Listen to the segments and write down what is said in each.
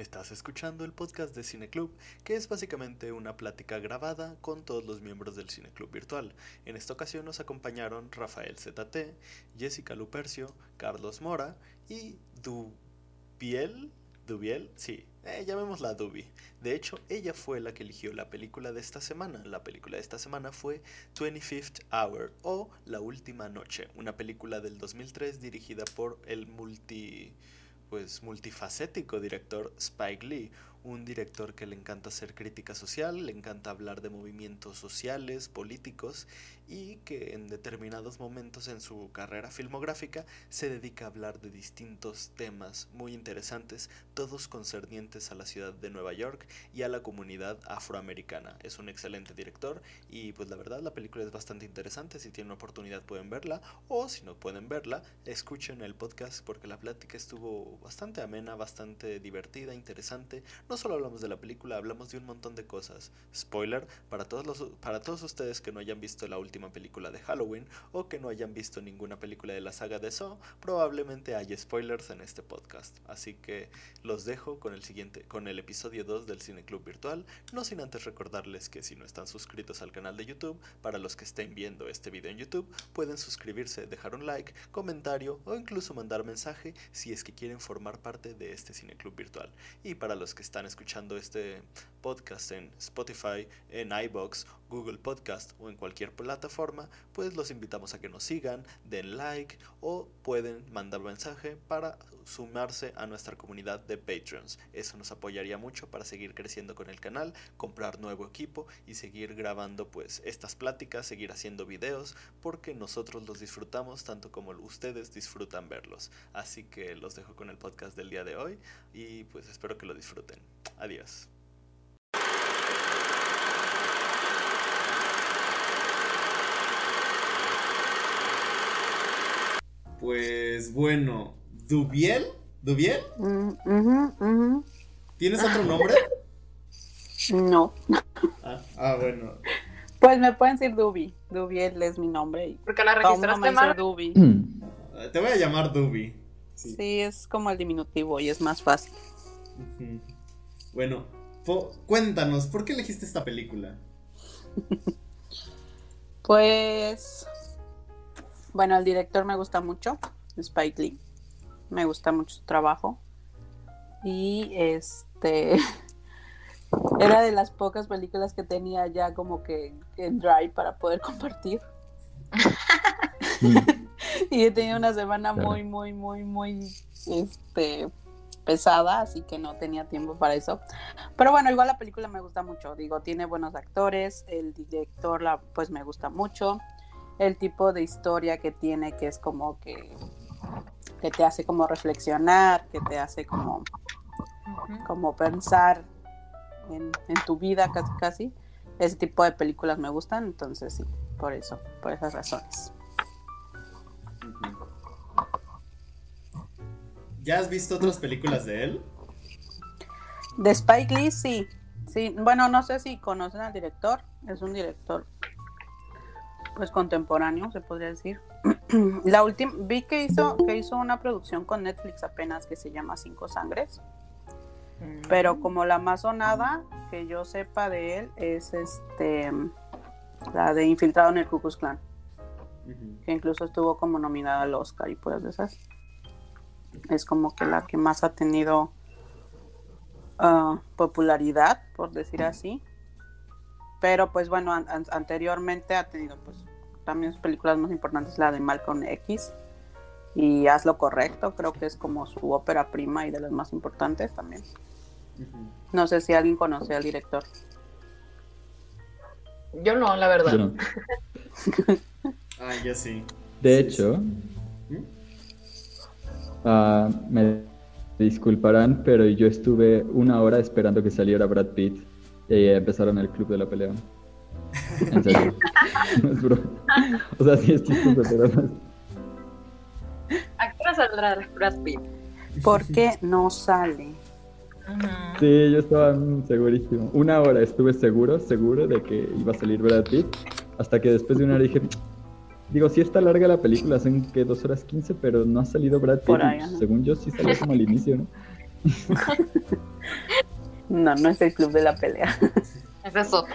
Estás escuchando el podcast de Cineclub, que es básicamente una plática grabada con todos los miembros del Cineclub virtual. En esta ocasión nos acompañaron Rafael ZT, Jessica Lupercio, Carlos Mora y Dubiel. ¿Dubiel? Sí, eh, llamémosla Dubi. De hecho, ella fue la que eligió la película de esta semana. La película de esta semana fue 25th Hour o La Última Noche, una película del 2003 dirigida por el multi pues multifacético director Spike Lee, un director que le encanta hacer crítica social, le encanta hablar de movimientos sociales, políticos y que en determinados momentos en su carrera filmográfica se dedica a hablar de distintos temas muy interesantes, todos concernientes a la ciudad de Nueva York y a la comunidad afroamericana. Es un excelente director y pues la verdad la película es bastante interesante, si tienen oportunidad pueden verla o si no pueden verla, escuchen el podcast porque la plática estuvo bastante amena, bastante divertida, interesante. No solo hablamos de la película, hablamos de un montón de cosas. Spoiler, para todos, los, para todos ustedes que no hayan visto la última película de Halloween o que no hayan visto ninguna película de la saga de Saw, probablemente haya spoilers en este podcast. Así que los dejo con el siguiente, con el episodio 2 del Cine Club Virtual, no sin antes recordarles que si no están suscritos al canal de YouTube, para los que estén viendo este video en YouTube, pueden suscribirse, dejar un like, comentario o incluso mandar mensaje si es que quieren formar parte de este Cine Club Virtual. Y para los que están escuchando este podcast en Spotify, en iBox, Google Podcast o en cualquier plataforma, pues los invitamos a que nos sigan, den like o pueden mandar mensaje para sumarse a nuestra comunidad de Patreons. Eso nos apoyaría mucho para seguir creciendo con el canal, comprar nuevo equipo y seguir grabando pues estas pláticas, seguir haciendo videos, porque nosotros los disfrutamos tanto como ustedes disfrutan verlos. Así que los dejo con el podcast del día de hoy y pues espero que lo disfruten. Adiós. Pues bueno, ¿Dubiel? ¿Dubiel? Mm. ¿Tienes otro nombre? No. Ah, ah, bueno. Pues me pueden decir Dubi. Dubiel es mi nombre. Y Porque la registraste dice mal. Dubi. Te voy a llamar Dubi. Sí. Sí, es como el diminutivo y es más fácil. Bueno, po- cuéntanos, ¿por qué elegiste esta película? Pues. Bueno, el director me gusta mucho. Spike Lee. Me gusta mucho su trabajo. Y este. Era de las pocas películas que tenía ya como que en Drive para poder compartir. Y he tenido una semana Claro. muy, muy, muy, muy este, pesada, así que no tenía tiempo para eso. Pero bueno, igual la película me gusta mucho. Digo, tiene buenos actores, el director la, pues me gusta mucho. El tipo de historia que tiene, que es como que, que te hace como reflexionar, que te hace como, como pensar en, en tu vida casi casi. Ese tipo de películas me gustan, entonces sí, por eso, por esas razones. ¿Ya has visto otras películas de él? De Spike Lee, sí. Sí, bueno, no sé si conocen al director. Es un director, pues contemporáneo, se podría decir. La última, vi que hizo, que hizo una producción con Netflix apenas que se llama Cinco Sangres. Pero como la más sonada que yo sepa de él es este la de Infiltrado en el Ku Klux Klan, que incluso estuvo como nominada al Oscar y pues de esas. Es como que la que más ha tenido ah, popularidad, por decir así. Pero pues bueno, an- an- anteriormente ha tenido pues también sus películas más importantes, la de Malcolm X y Haz lo correcto, creo que es como su ópera prima y de las más importantes también. No sé si alguien conoce al director. Yo no, la verdad. Yo no. Ah, ya sí. De Sí, hecho, ¿Mm? ah, me disculparán, pero yo estuve una hora esperando que saliera Brad Pitt y empezaron el club de la pelea. En serio. No es broma. O sea, sí es chistoso, pero no es- ¿A qué hora saldrá Brad Pitt? ¿Por qué no sale? Sí, yo estaba segurísimo. Una hora estuve seguro, seguro de que iba a salir Brad Pitt. Hasta que después de una hora dije, digo, sí está larga la película, son que dos horas quince, pero no ha salido Brad Pitt. Por ahí, y ajá. según yo sí salió como al inicio, ¿no? No, no es el club de la pelea. Es otro.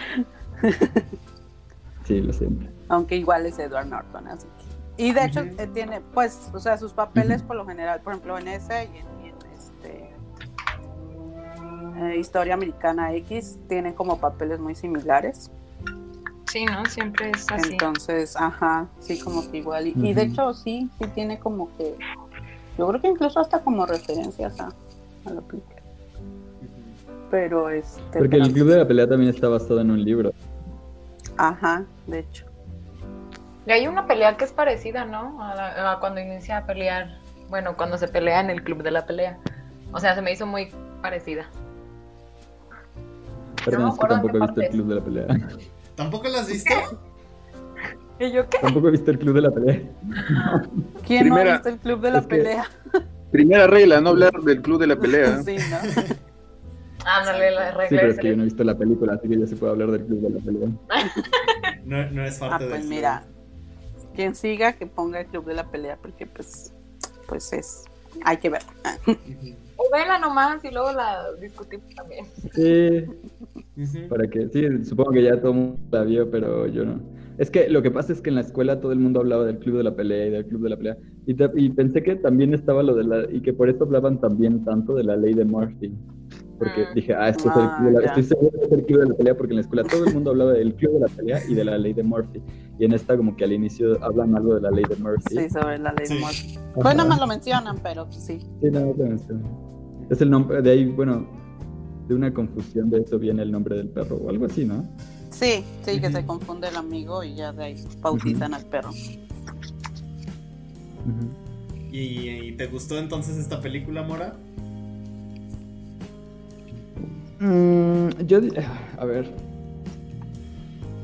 Sí, lo siento. Aunque igual es Edward Norton, así que. Y de hecho eh, tiene, pues, o sea, sus papeles por lo general, por ejemplo, en ese y en, y en este eh, Historia Americana X tienen como papeles muy similares. Sí, ¿no? Siempre es así. Entonces, ajá, sí, como que igual. Y, y de hecho, sí, sí tiene como que. Yo creo que incluso hasta como referencias a, a la película. Pero este. Porque pero- el club de la pelea también está basado en un libro. Ajá, de hecho. Y hay una pelea que es parecida, ¿no? A, la- a cuando inicia a pelear. Bueno, cuando se pelea en el club de la pelea. O sea, se me hizo muy parecida. Perdón, me es que tampoco he visto el club de la pelea. ¿Tampoco la has visto? ¿Y yo qué? Tampoco he visto el club de la pelea. ¿Quién no ha Primera- visto el club de la pelea? Primera regla, no hablar del club de la pelea. sí, ¿no? Ándale, la Sí, regla pero es que yo no he visto la película, así que ya se puede hablar del club de la pelea. No, no es Ah, parte pues del mira, quien siga que ponga el club de la pelea, porque pues, pues es, hay que ver. O vela nomás y luego la discutimos también. Sí, ujú. para que, sí, supongo que ya todo el mundo la vio, pero yo no. Es que lo que pasa es que en la escuela todo el mundo hablaba del club de la pelea y del club de la pelea. Y, ta- y pensé que también estaba lo de la, y que por eso hablaban también tanto de la ley de Murphy. Porque Mm. dije, ah, esto es el Ah, club de la, estoy seguro que es el club de la pelea porque en la escuela todo el mundo hablaba del club de la pelea y de la ley de Murphy. Y en esta como que al inicio hablan algo de la ley de Murphy. Sí, sobre la ley Sí. de Murphy. Ajá. Nada más lo mencionan, pero pues, sí. Sí, no, no te menciono. Es el nombre, de ahí, bueno, de una confusión de eso viene el nombre del perro o algo así, ¿no? Sí, sí, que se confunde el amigo y ya de ahí bautizan al perro. Ujú. ¿Y, y te gustó entonces esta película, Mora? Mm, yo, a ver,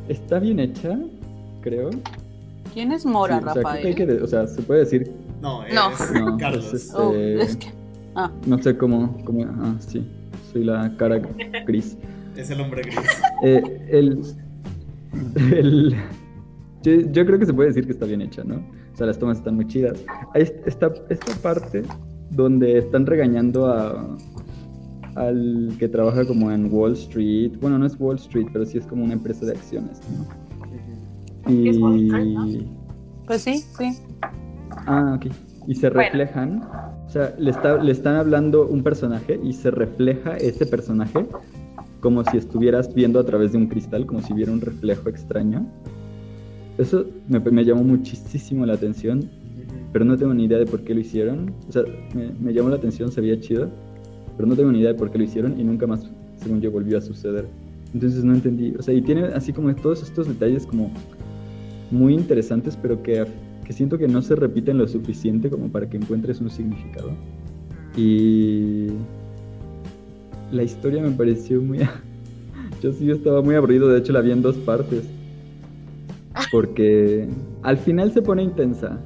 está bien hecha, creo. ¿Quién es Mora, Sí, o sea, creo que Rafael? hay que o sea, se puede decir, No, es No. No, Carlos. es- Oh, eh, es que, ah, no sé cómo, cómo, ah, sí, soy la cara gris. Es el hombre gris. Eh, el, el- yo, yo creo que se puede decir que está bien hecha, ¿no? O sea, las tomas están muy chidas. Esta parte donde están regañando a al que trabaja como en Wall Street. Bueno, no es Wall Street, pero sí es como una empresa de acciones, ¿no? ¿Es Wall Street, Y... pues sí, sí. Ah, ok. Y se Bueno. reflejan, o sea, le, está, le están hablando un personaje y se refleja ese personaje como si estuvieras viendo a través de un cristal, como si viera un reflejo extraño. Eso me, me llamó muchísimo la atención, pero no tengo ni idea de por qué lo hicieron. O sea, me, me llamó la atención, se veía chido, pero no tengo ni idea de por qué lo hicieron y nunca más, según yo, volvió a suceder. Entonces no entendí. O sea, y tiene así como todos estos detalles como muy interesantes, pero que, que siento que no se repiten lo suficiente como para que encuentres un significado. Y la historia me pareció muy... Yo sí estaba muy aburrido, de hecho la vi en dos partes. Porque al final se pone intensa.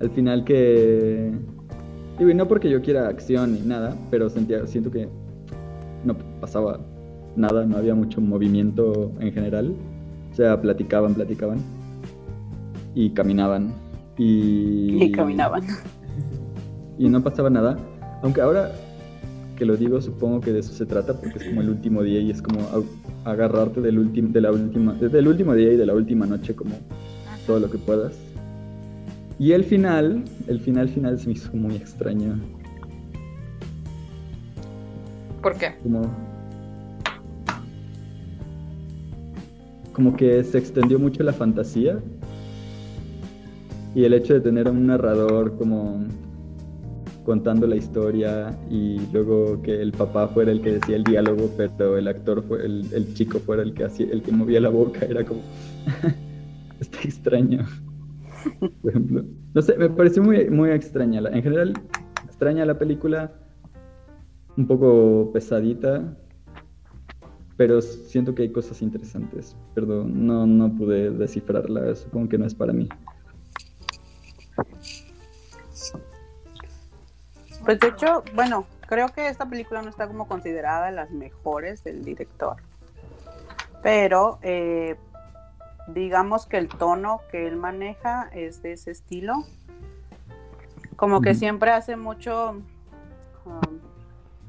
Al final que... Digo, y no porque yo quiera acción ni nada, pero sentía, siento que no pasaba nada, no había mucho movimiento en general. O sea, platicaban, platicaban. Y caminaban. Y, Y caminaban. y no pasaba nada. Aunque ahora que lo digo, supongo que de eso se trata, porque es como el último día y es como agarrarte del, último de la última, del último día y de la última noche como todo lo que puedas. Y el final, el final final se me hizo muy extraño. ¿Por qué? Como, como que se extendió mucho la fantasía. Y el hecho de tener a un narrador como contando la historia y luego que el papá fuera el que decía el diálogo, pero el actor fue el, el chico fuera el que hacía, el que movía la boca, era como está extraño. Por ejemplo. No sé, me pareció muy, muy extraña. En general, extraña la película, un poco pesadita, pero siento que hay cosas interesantes. Perdón, no, no pude descifrarla, supongo que no es para mí. Pues de hecho, bueno, creo que esta película no está como considerada de las mejores del director. Pero eh, digamos que el tono que él maneja es de ese estilo. Como que siempre hace mucho um,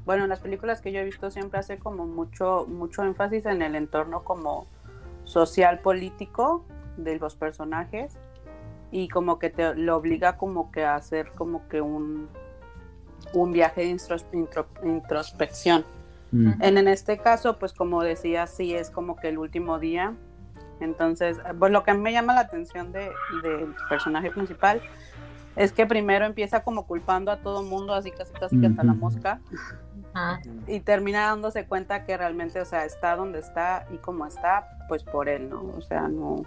bueno, en las películas que yo he visto siempre hace como mucho, mucho énfasis en el entorno como social político de los personajes y como que te lo obliga como que a hacer como que un, un viaje de intros- intro- introspección. Mm. En, en este caso, pues como decía, sí es como que el último día. Entonces, pues lo que me llama la atención de- del personaje principal es que primero empieza como culpando a todo mundo, así casi casi que hasta la mosca, Ajá. y termina dándose cuenta que realmente, o sea, está donde está y como está, pues por él, ¿no? O sea, no,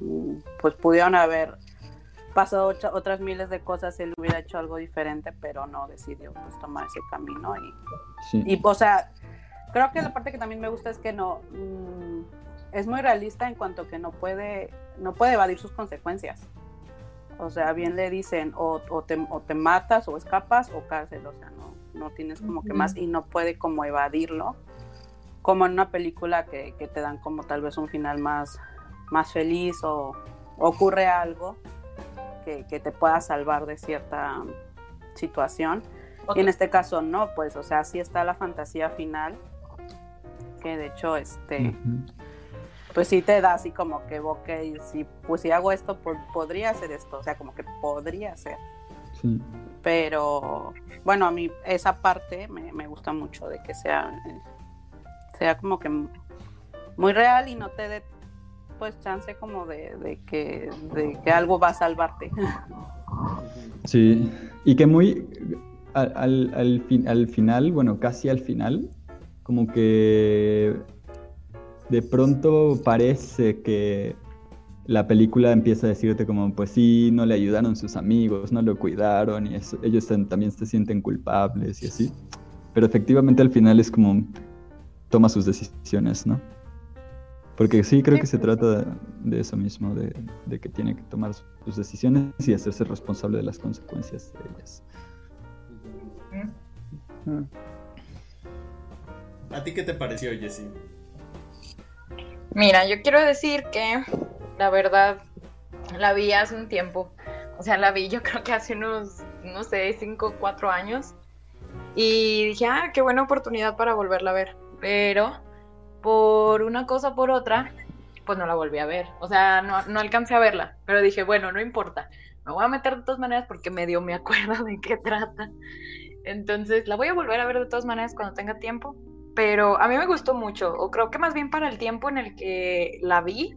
mm, pues pudieron haber pasado otras miles de cosas, él hubiera hecho algo diferente, pero no decidió pues tomar ese camino y Sí. y, o sea, creo que la parte que también me gusta es que no mm, es muy realista en cuanto que no puede no puede evadir sus consecuencias. O sea, bien le dicen o, o te, o te matas o escapas o cárcel, o sea, no, no tienes como que más y no puede como evadirlo. Como en una película que, que te dan como tal vez un final más, más feliz o ocurre algo que, que te pueda salvar de cierta situación. Y en este caso no, pues, o sea, sí está la fantasía final, que de hecho, este, Ujú. Pues sí te da así como que, ok, si, pues si hago esto, po- podría hacer esto, o sea, como que podría ser. Sí. Pero, bueno, a mí esa parte me, me gusta mucho de que sea, sea como que muy real y no te dé, pues, chance como de, de que, de que algo va a salvarte. Sí, y que muy al, al, al fin- al final, bueno, casi al final, como que de pronto parece que la película empieza a decirte como, pues sí, no le ayudaron sus amigos, no lo cuidaron y eso- ellos también se sienten culpables y así. Pero efectivamente al final es como toma sus decisiones, ¿no? Porque sí, creo que se trata de, de eso mismo, de, de que tiene que tomar sus decisiones y hacerse responsable de las consecuencias de ellas. ¿A ti qué te pareció, Jessie? Mira, yo quiero decir que la verdad la vi hace un tiempo. O sea, la vi yo creo que hace unos, no sé, cinco o cuatro años. Y dije, ah, qué buena oportunidad para volverla a ver. Pero por una cosa por otra, pues no la volví a ver. O sea, no, no alcancé a verla. Pero dije, bueno, no importa. Me voy a meter de todas maneras porque medio me acuerdo de qué trata. Entonces, la voy a volver a ver de todas maneras cuando tenga tiempo. Pero a mí me gustó mucho, o creo que más bien para el tiempo en el que la vi,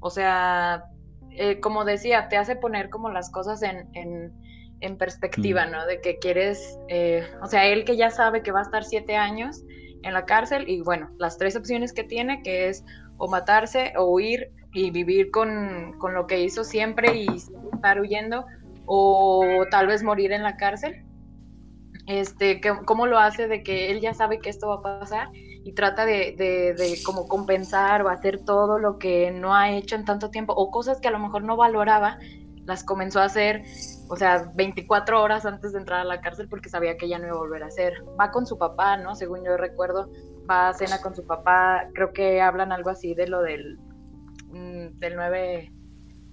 o sea, eh, como decía, te hace poner como las cosas en, en, en perspectiva, Mm. ¿no? De que quieres, eh, o sea, él que ya sabe que va a estar siete años en la cárcel y bueno, las tres opciones que tiene, que es o matarse o huir y vivir con, con lo que hizo siempre y estar huyendo, o tal vez morir en la cárcel este, que, cómo lo hace de que él ya sabe que esto va a pasar y trata de, de, de como compensar o hacer todo lo que no ha hecho en tanto tiempo o cosas que a lo mejor no valoraba, las comenzó a hacer, o sea, 24 horas antes de entrar a la cárcel porque sabía que ya no iba a volver a hacer. Va con su papá, ¿no? Según yo recuerdo, va a cena con su papá, creo que hablan algo así de lo del, mm, del 9,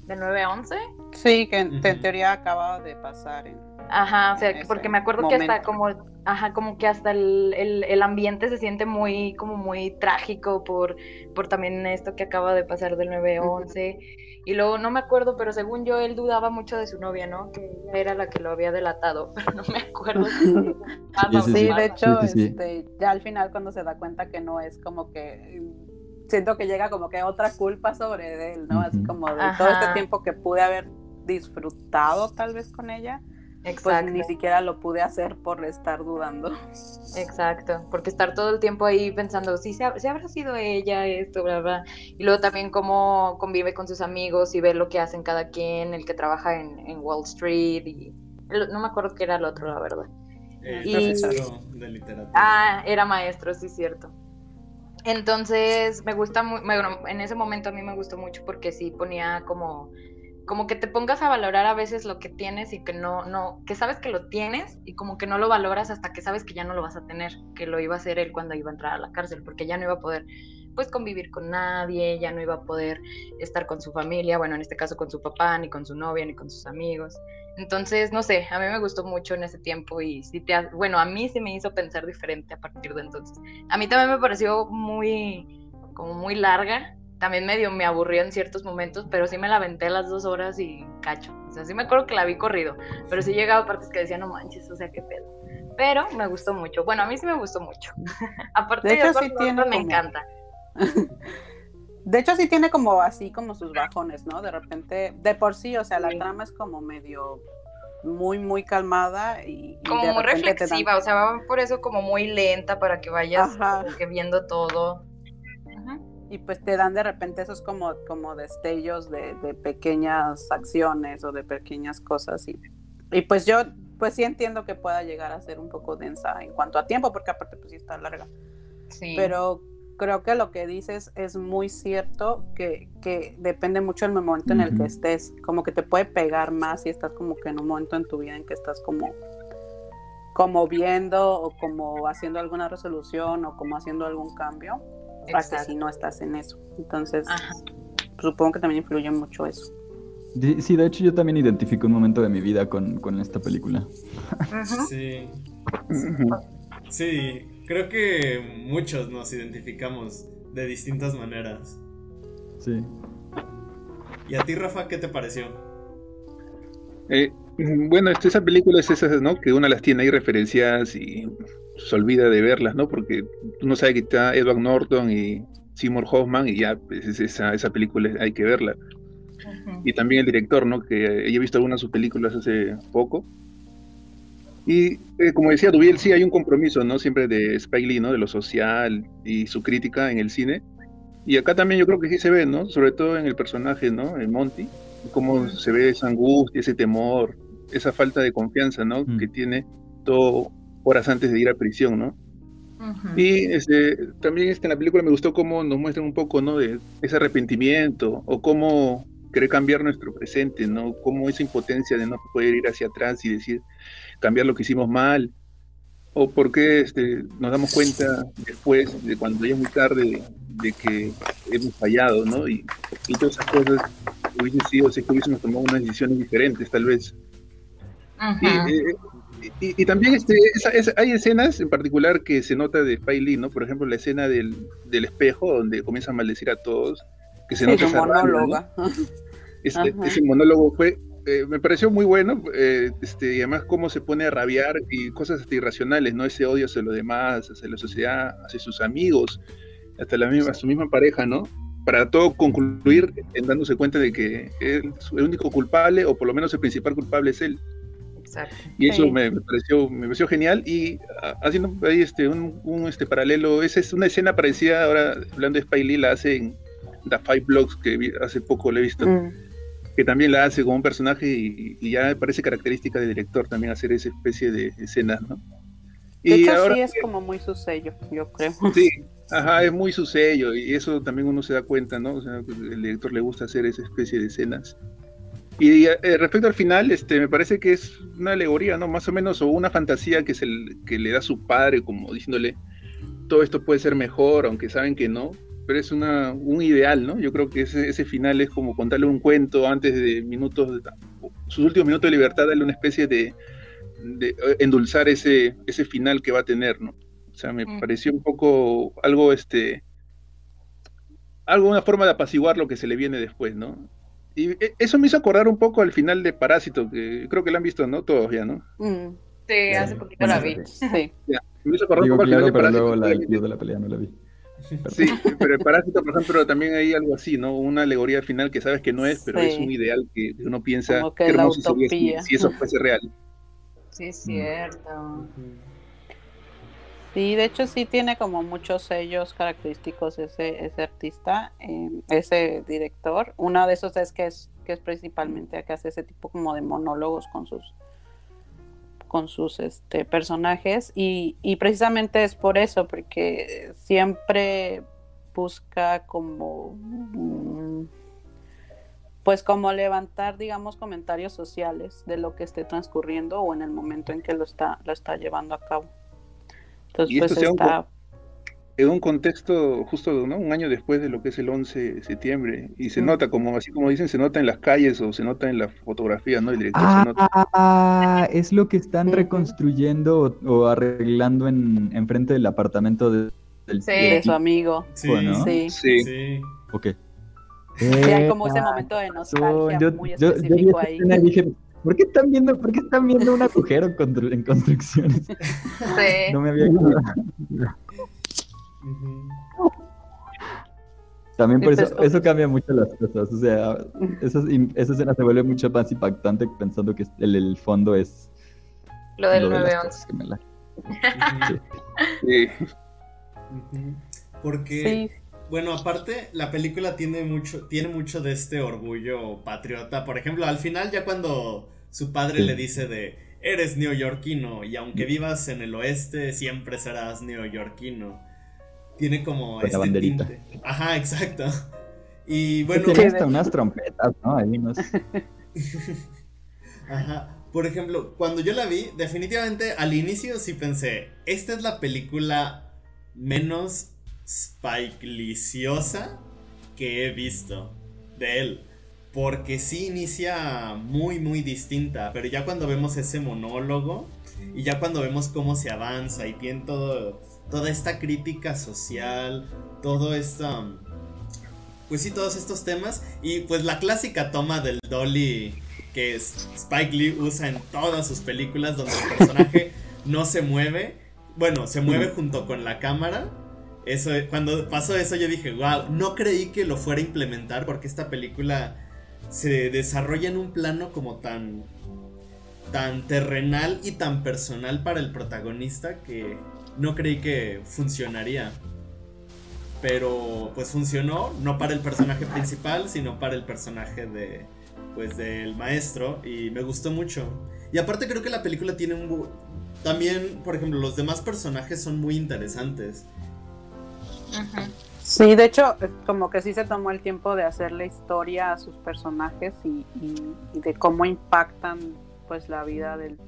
del 9-11. Sí, que en, teoría acaba de pasar en, Ajá, o sea, porque me acuerdo que hasta como, ajá, como que hasta el, el, el ambiente se siente muy, como muy trágico por, por también esto que acaba de pasar del 9-11. Y luego no me acuerdo, pero según yo él dudaba mucho de su novia, ¿no? Que ella era la que lo había delatado, pero no me acuerdo. si Sí, de hecho, Sí, sí, sí. este, ya al final cuando se da cuenta que no es como que mm, siento que llega como que otra culpa sobre él, ¿no? Así como de todo este tiempo que pude haber disfrutado tal vez con ella, pues Exacto. ni siquiera lo pude hacer por estar dudando. Exacto, porque estar todo el tiempo ahí pensando, si se, habrá sido ella esto, bla, bla. Y luego también cómo convive con sus amigos y ver lo que hacen cada quien, el que trabaja en, en Wall Street y el- no me acuerdo qué era el otro, la verdad. Eh, Y- profesor de literatura. Ah, era maestro, sí, cierto. Entonces, me gusta muy, bueno, en ese momento a mí me gustó mucho porque sí ponía como como que te pongas a valorar a veces lo que tienes y que no, no, que sabes que lo tienes y como que no lo valoras hasta que sabes que ya no lo vas a tener, que lo iba a hacer él cuando iba a entrar a la cárcel, porque ya no iba a poder pues convivir con nadie, ya no iba a poder estar con su familia, bueno, en este caso con su papá, ni con su novia, ni con sus amigos. Entonces, no sé, a mí me gustó mucho en ese tiempo y sí te, bueno, a mí sí me hizo pensar diferente a partir de entonces. A mí también me pareció muy, como muy larga, también medio me aburrió en ciertos momentos, pero sí me la aventé las dos horas y cacho. O sea, sí me acuerdo que la vi corrido, pero sí llegaba partes que decía, no manches, o sea, qué pedo. Pero me gustó mucho. Bueno, a mí sí me gustó mucho. Aparte De hecho, sí tiene me como- encanta. De hecho, sí tiene como así como sus bajones, ¿no? De repente, de por sí, o sea, la Sí. trama es como medio muy, muy calmada y, y Como de muy dan- reflexiva, o sea, va por eso como muy lenta para que vayas Ajá. como que viendo todo. Y pues te dan de repente esos como, como destellos de, de pequeñas acciones o de pequeñas cosas y, y pues yo pues sí entiendo que pueda llegar a ser un poco densa en cuanto a tiempo porque aparte pues sí está larga. Sí. pero creo que lo que dices es muy cierto que, que depende mucho del momento en el que estés. Como que te puede pegar más si estás como que en un momento en tu vida en que estás como como viendo o como haciendo alguna resolución o como haciendo algún cambio a que Exacto. si no estás en eso. Entonces, Ajá. supongo que también influye mucho eso. Sí, de hecho yo también identifico un momento de mi vida con, con esta película. Sí, sí, creo que muchos nos identificamos de distintas maneras. Sí. ¿Y a ti, Rafa, qué te pareció? Eh, bueno, este, esa película es esas, ¿no? Que una las tiene ahí referenciadas y se olvida de verlas, ¿no? Porque uno sabe que está Edward Norton y Seymour Hoffman y ya, pues, es esa, esa película hay que verla. Ujú. y también el director, ¿no? Que he visto algunas de sus películas hace poco. Y eh, como decía Dubiel, sí hay un compromiso, ¿no? Siempre de Spike Lee, ¿no? De lo social y su crítica en el cine. Y acá también yo creo que sí se ve, ¿no? Sobre todo en el personaje, ¿no? En Monty, cómo se ve esa angustia, ese temor, esa falta de confianza, ¿no? Mm. Que tiene todo horas antes de ir a prisión, ¿no? Ujú. Y este, también este, en la película me gustó cómo nos muestran un poco, ¿no? De ese arrepentimiento o cómo querer cambiar nuestro presente, ¿no? Cómo esa impotencia de no poder ir hacia atrás y decir, cambiar lo que hicimos mal. O por qué este, nos damos cuenta después, de cuando ya es muy tarde, de, que hemos fallado, ¿no? Y, y todas esas cosas hubiesen sido, si es que hubiésemos tomado unas decisiones diferentes, tal vez. Y, Ujú. eh, y- y también este, esa- esa- hay escenas en particular que se nota de Spike Lee, ¿no? Por ejemplo, la escena del, del espejo, donde comienza a maldecir a todos, que se Sí, nota monóloga. Este- ese monólogo fue, eh, me pareció muy bueno, eh, este, y además cómo se pone a rabiar y cosas hasta irracionales, ¿no? Ese odio hacia los demás, hacia la sociedad, hacia sus amigos, hasta la misma, su misma pareja, ¿no? Para todo concluir en dándose cuenta de que él, el único culpable, o por lo menos el principal culpable es él. Exacto. Y eso Sí. me, me pareció, me pareció genial. Y ah, haciendo ahí este, un, un, este paralelo, esa es una escena parecida, ahora hablando de Spike Lee, la hace en The Five Blocks, que vi- hace poco le he visto, Mm. que también la hace como un personaje y, y ya parece característica del director también hacer esa especie de escenas, ¿no? De Y hecho, ahora, sí es como muy su sello, yo creo. sí, ajá, es muy su sello y eso también uno se da cuenta, ¿no? O sea, que el director le gusta hacer esa especie de escenas. Y eh, respecto al final, este, me parece que es una alegoría, ¿no? Más o menos, o una fantasía que, se le, que le da su padre, como diciéndole, todo esto puede ser mejor, aunque saben que no, pero es una, un ideal, ¿no? Yo creo que ese, ese final es como contarle un cuento antes de minutos, de- sus últimos minutos de libertad, darle una especie de, de eh, endulzar ese, ese final que va a tener, ¿no? O sea, me Mm. pareció un poco algo, este, algo, una forma de apaciguar lo que se le viene después, ¿no? Y eh, eso me hizo acordar un poco al final de Parásito, que creo que lo han visto, ¿no? Todos ya, ¿no? Mm, Sí, hace poquito la vi. sí. Me hizo acordar Digo un poco al final claro, de pero Parásito. luego la club de la pelea no la vi. Sí, pero el Parásito, por ejemplo, también hay algo así, ¿no? Una alegoría al final que sabes que no es, pero Sí. es un ideal que uno piensa Como que qué la hermoso sería si, utopía. si eso fuese real. Sí, es cierto. Sí, de hecho sí tiene como muchos sellos característicos ese, ese artista, eh, ese director. Uno de esos es que es que es principalmente que hace ese tipo como de monólogos con sus con sus este, personajes y, y precisamente es por eso, porque siempre busca como mm, pues como levantar, digamos, comentarios sociales de lo que esté transcurriendo o en el momento en que lo está, lo está llevando a cabo. Entonces, Y pues esto sea un está, En un contexto justo ¿no? un año después de lo que es el 11 de septiembre, y se Mm. nota, como así como dicen, se nota en las calles o se nota en la fotografía, ¿no? El director se nota. Ah, es lo que están reconstruyendo o, o arreglando en, enfrente del apartamento de- del Sí. de su amigo. Sí, ¿no? Sí. Sí, sí. Ok. Eh, como ese momento de nostalgia. Yo, muy yo- yo vi específico ahí. escena y dije, ¿por qué están viendo, por qué están viendo un agujero en constru- en construcciones? Sí. No me había quedado. Ujú. También por Sí, eso, eso cambia mucho las cosas. O sea, esa, esa escena se vuelve mucho más impactante pensando que el, el fondo es Lo del lo de las 911. cosas que me la- Ujú. sí. Ujú. Porque, Sí, bueno, aparte, la película tiene mucho, tiene mucho de este orgullo patriota. Por ejemplo, al final, ya cuando su padre Sí. le dice de eres neoyorquino y aunque vivas en el oeste, siempre serás neoyorquino. Tiene como Con la este banderita. tinte. Ajá, exacto. Y bueno, Tiene hasta unas trompetas, ¿no? Ahí unos... Ajá. Por ejemplo, cuando yo la vi, definitivamente al inicio sí pensé, esta es la película menos Spike-liciosa que he visto de él. Porque sí inicia muy, muy distinta. Pero ya cuando vemos ese monólogo y ya cuando vemos cómo se avanza y tiene todo, toda esta crítica social, todo esto... Pues sí, todos estos temas. Y pues la clásica toma del Dolly que Spike Lee usa en todas sus películas donde el personaje no se mueve. Bueno, se mueve junto con la cámara. Eso, cuando pasó eso yo dije, wow, no creí que lo fuera a implementar porque esta película se desarrolla en un plano como tan tan terrenal y tan personal para el protagonista que no creí que funcionaría. Pero pues funcionó, no para el personaje principal, sino para el personaje de pues del maestro y me gustó mucho. Y aparte creo que la película tiene un también, por ejemplo, los demás personajes son muy interesantes. Ujú. Sí, de hecho, como que sí se tomó el tiempo de hacerle historia a sus personajes y, y- y de cómo impactan pues la vida del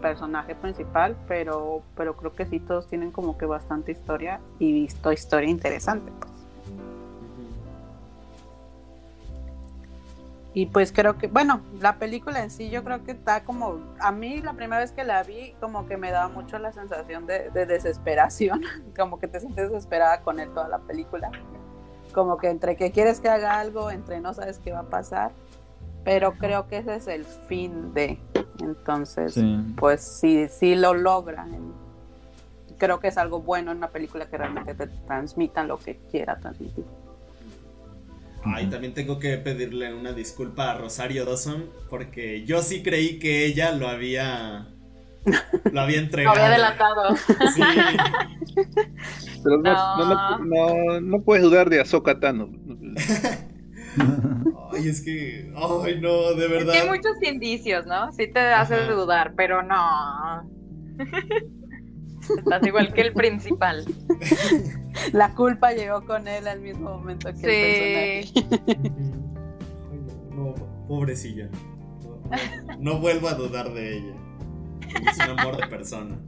personaje principal, pero, pero creo que sí todos tienen como que bastante historia y visto historia interesante. Y pues creo que, bueno, la película en sí yo creo que está como, a mí la primera vez que la vi como que me daba mucho la sensación de, de desesperación, como que te sientes desesperada con él toda la película, como que entre que quieres que haga algo, entre no sabes qué va a pasar, pero creo que ese es el fin de, entonces, Sí. pues sí, sí lo logran. Creo que es algo bueno en una película que realmente te transmitan lo que quiera transmitir. Ay, también tengo que pedirle una disculpa a Rosario Dawson porque yo sí creí que ella lo había lo había Lo entregado. había delatado. Sí. Pero no, No. no, no, no- no puedes dudar de Ahsoka Tano. Ay, es que ay no, de Es verdad. que hay muchos indicios, ¿no? Sí te hace Ajá. dudar, pero no. Estás igual que el principal. La culpa llegó con él al mismo momento que el Sí. personaje. Ay, no, pobrecilla. No, no- no vuelvo a dudar de ella. Es un amor de persona.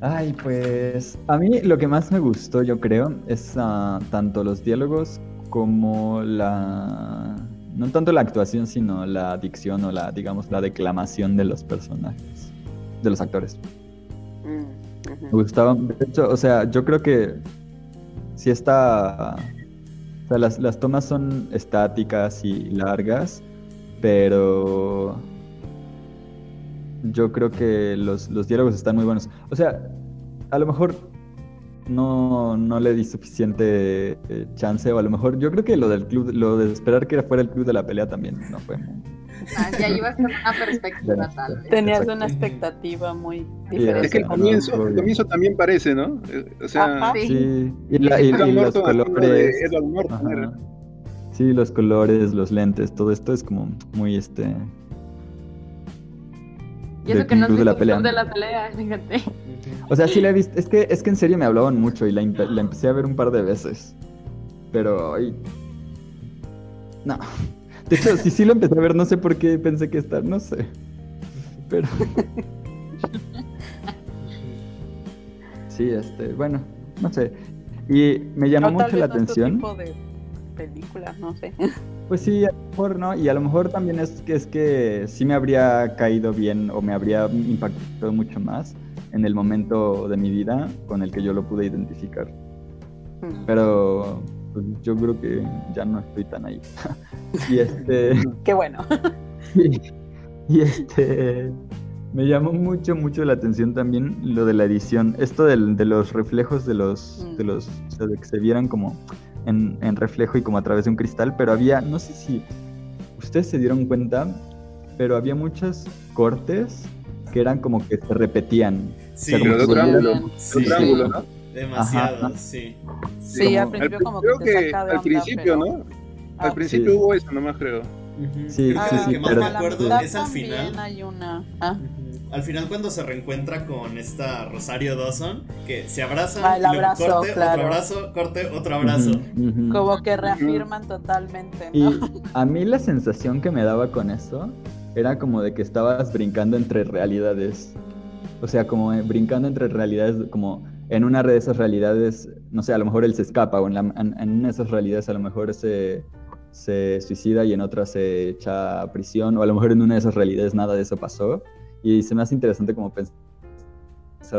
Ay, pues a mí lo que más me gustó, yo creo, es ah, tanto los diálogos como la... No tanto la actuación, sino la dicción o la, digamos, la declamación de los personajes, de los actores. Mm. Me gustaba, de hecho, o sea, yo creo que sí está... O sea, las, las tomas son estáticas y largas, pero yo creo que los, los diálogos están muy buenos. O sea, a lo mejor no, no le di suficiente eh, chance, o a lo mejor yo creo que lo del club, lo de esperar que fuera el club de la pelea también no fue muy... Ah, ya ibas con una perspectiva tal vez. Tenías Exacto. una expectativa muy Sí, diferente. Es que el comienzo, no, el comienzo también parece, ¿no? Eh, O sea, Ajá. Sí. Sí, y, la- y- y los colores... Ajá. Sí, los colores, los lentes, todo esto es como muy este... Y eso que no es club de la el pelea. club de la pelea, fíjate. O sea, sí la he visto. Es que, es que en serio me hablaban mucho y la, empe- la empecé a ver un par de veces. pero ay, no. De hecho, si sí lo empecé a ver, no sé por qué pensé que estar, no sé. Pero sí, este, bueno, no sé. Y me llamó mucho la atención. tipo de película, no sé. Pues sí, a lo mejor no, y a lo mejor también es que es que sí me habría caído bien o me habría impactado mucho más en el momento de mi vida con el que yo lo pude identificar. Pero pues, yo creo que ya no estoy tan ahí. y este Qué bueno. y, y, este me llamó mucho mucho la atención también lo de la edición, esto del- de los reflejos de los Mm. de los o sea, de que se vieran como en, en reflejo y como a través de un cristal, pero había, no sé si ustedes se dieron cuenta, pero había muchos cortes que eran como que se repetían. Sí, sea, como Pero de que otro ángulo. Sí. Otro ángulo, ¿no? demasiado, Ajá. sí. Sí, como- al principio como que creo te que saca de al onda, principio, pero- ¿no? Ah, Al principio Sí. hubo eso, nomás creo. Ujú. Sí, Creo que sí, sí, que más pero- me acuerdo es al final. hay una. Ah. Al final cuando se reencuentra con esta Rosario Dawson, que se abrazan, Ah, el luego abrazo, corte, claro. otro abrazo, corte, otro abrazo. Como que reafirman totalmente, Y ¿no? a mí la sensación que me daba con eso era como de que estabas brincando entre realidades. O sea, como eh, brincando entre realidades, como en una de esas realidades, no sé, a lo mejor él se escapa, o en, la- en- en una de esas realidades a lo mejor se, se suicida y en otra se echa a prisión, o a lo mejor en una de esas realidades nada de eso pasó. Y se me hace interesante como pensar,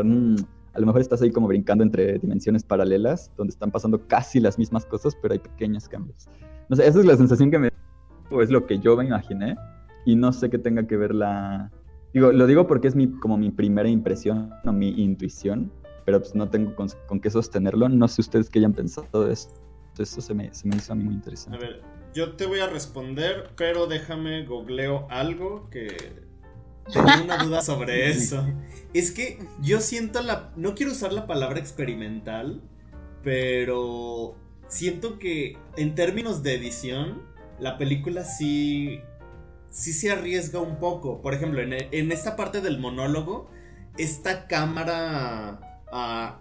mm, a lo mejor estás ahí como brincando entre dimensiones paralelas, donde están pasando casi las mismas cosas, pero hay pequeños cambios. No sé, esa es la sensación que me es lo que yo me imaginé y no sé qué tenga que ver la digo lo digo porque es mi como mi primera impresión o mi intuición pero pues no tengo con, con qué sostenerlo. No sé ustedes qué hayan pensado de eso eso se me, se me hizo a mí muy A interesante ver, yo te voy a responder, pero déjame googleo algo que tenía una duda sobre eso. Es que yo siento la... No quiero usar la palabra experimental, pero siento que en términos de edición, la película sí... Sí se arriesga un poco. Por ejemplo, en, en esta parte del monólogo, esta cámara... ah,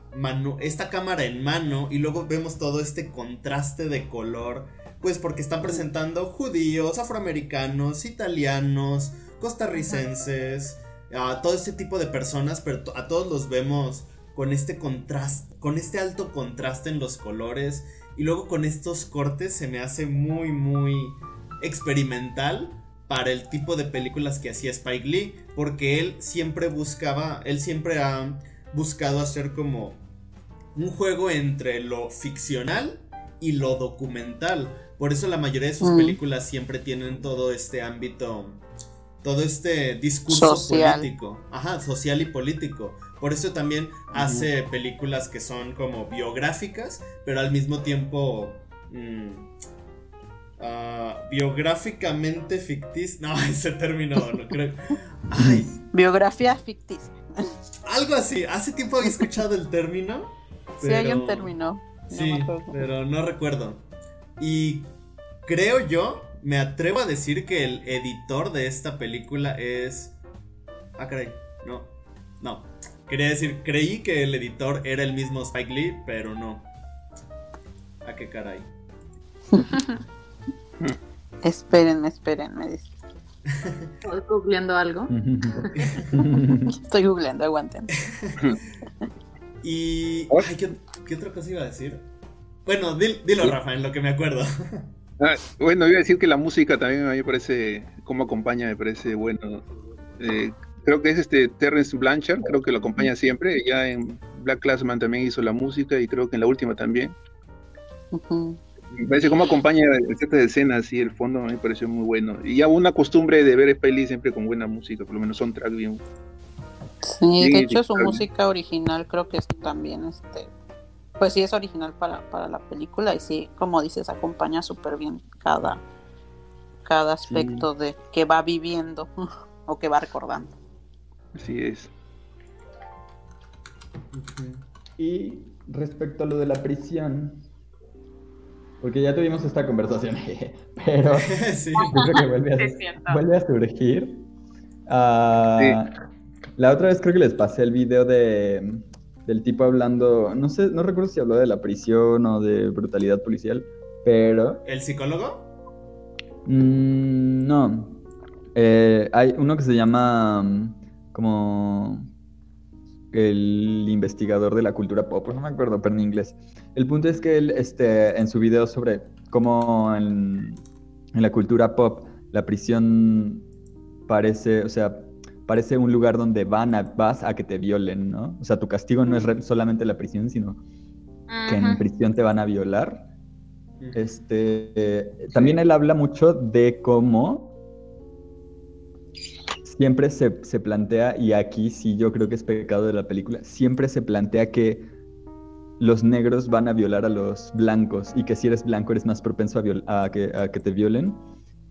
esta cámara en mano y luego vemos todo este contraste de color pues porque están presentando judíos, afroamericanos, italianos, costarricenses, a todo este tipo de personas, pero a todos los vemos con este contraste, con este alto contraste en los colores y luego con estos cortes se me hace muy muy experimental para el tipo de películas que hacía Spike Lee, porque él siempre buscaba, él siempre ha buscado hacer como un juego entre lo ficcional y lo documental. Por eso la mayoría de sus Mm. películas siempre tienen todo este ámbito, todo este discurso Social. político, ajá, social y político. Por eso también hace películas que son como biográficas, pero al mismo tiempo mm, ah, biográficamente ficticias. No, ese término no creo. Ay, Biografía ficticia. algo así. Hace tiempo había escuchado el término. Sí, hay un pero- término. no Sí, me acuerdo. pero no recuerdo. Y creo yo, me atrevo a decir que el editor de esta película es... Ah, caray, no, no. Quería decir, creí que el editor era el mismo Spike Lee, pero no. ¿A qué caray? Esperen, esperen, me dice. ¿Estás googleando algo? Estoy googleando, aguanten. Y... Ay, ¿qué, qué otra cosa iba a decir? Bueno, dil- dilo, Rafa, en lo que me acuerdo. Ah, bueno, iba a decir que la música también a mí me parece, como acompaña, me parece bueno. Eh, creo que es este Terrence Blanchard, creo que lo acompaña siempre. Ya en Black Classman también hizo la música y creo que en la última también. Ujú. Me parece cómo acompaña en ciertas escenas y el fondo me pareció muy bueno. Y ya una costumbre de ver Lee siempre con buena música, por lo menos son track bien. Sí, de hecho su música original creo que es también este pues sí es original para, para la película y sí, como dices, acompaña súper bien cada, cada aspecto de que va viviendo o que va recordando. Así es. y respecto a lo de la prisión porque ya tuvimos esta conversación pero sí. creo que vuelve a, Es cierto. vuelve a surgir. Ah, La otra vez creo que les pasé el video de, del tipo hablando, no sé, no recuerdo si habló de la prisión o de brutalidad policial, Pero... ¿El psicólogo? Mm, no. Eh, hay uno que se llama como el investigador de la cultura pop, no me acuerdo, pero en inglés. El punto es que él, este, en su video sobre cómo en, en la cultura pop la prisión parece, o sea, parece un lugar donde van a, vas a que te violen, ¿no? O sea, tu castigo no es re- solamente la prisión, sino que en prisión te van a violar. Este, eh, también él habla mucho de cómo siempre se, se plantea, y aquí sí yo creo que es pecado de la película, siempre se plantea que los negros van a violar a los blancos y que si eres blanco eres más propenso a, que, a que te violen.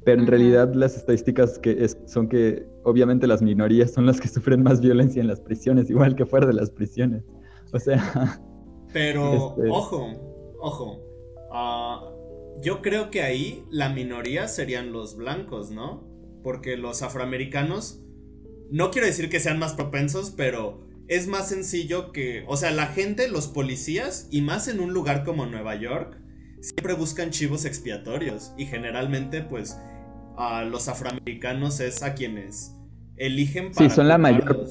Pero en realidad las estadísticas que es- son que obviamente las minorías son las que sufren más violencia en las prisiones, igual que fuera de las prisiones. O sea, Pero, Este- ojo, ojo. ah, yo creo que ahí la minoría serían los blancos, ¿no? Porque los afroamericanos, no quiero decir que sean más propensos, pero es más sencillo que, o sea, la gente, los policías, y más en un lugar como Nueva York, siempre buscan chivos expiatorios. Y generalmente, pues, a los afroamericanos es a quienes eligen Sí, para son la mayor-.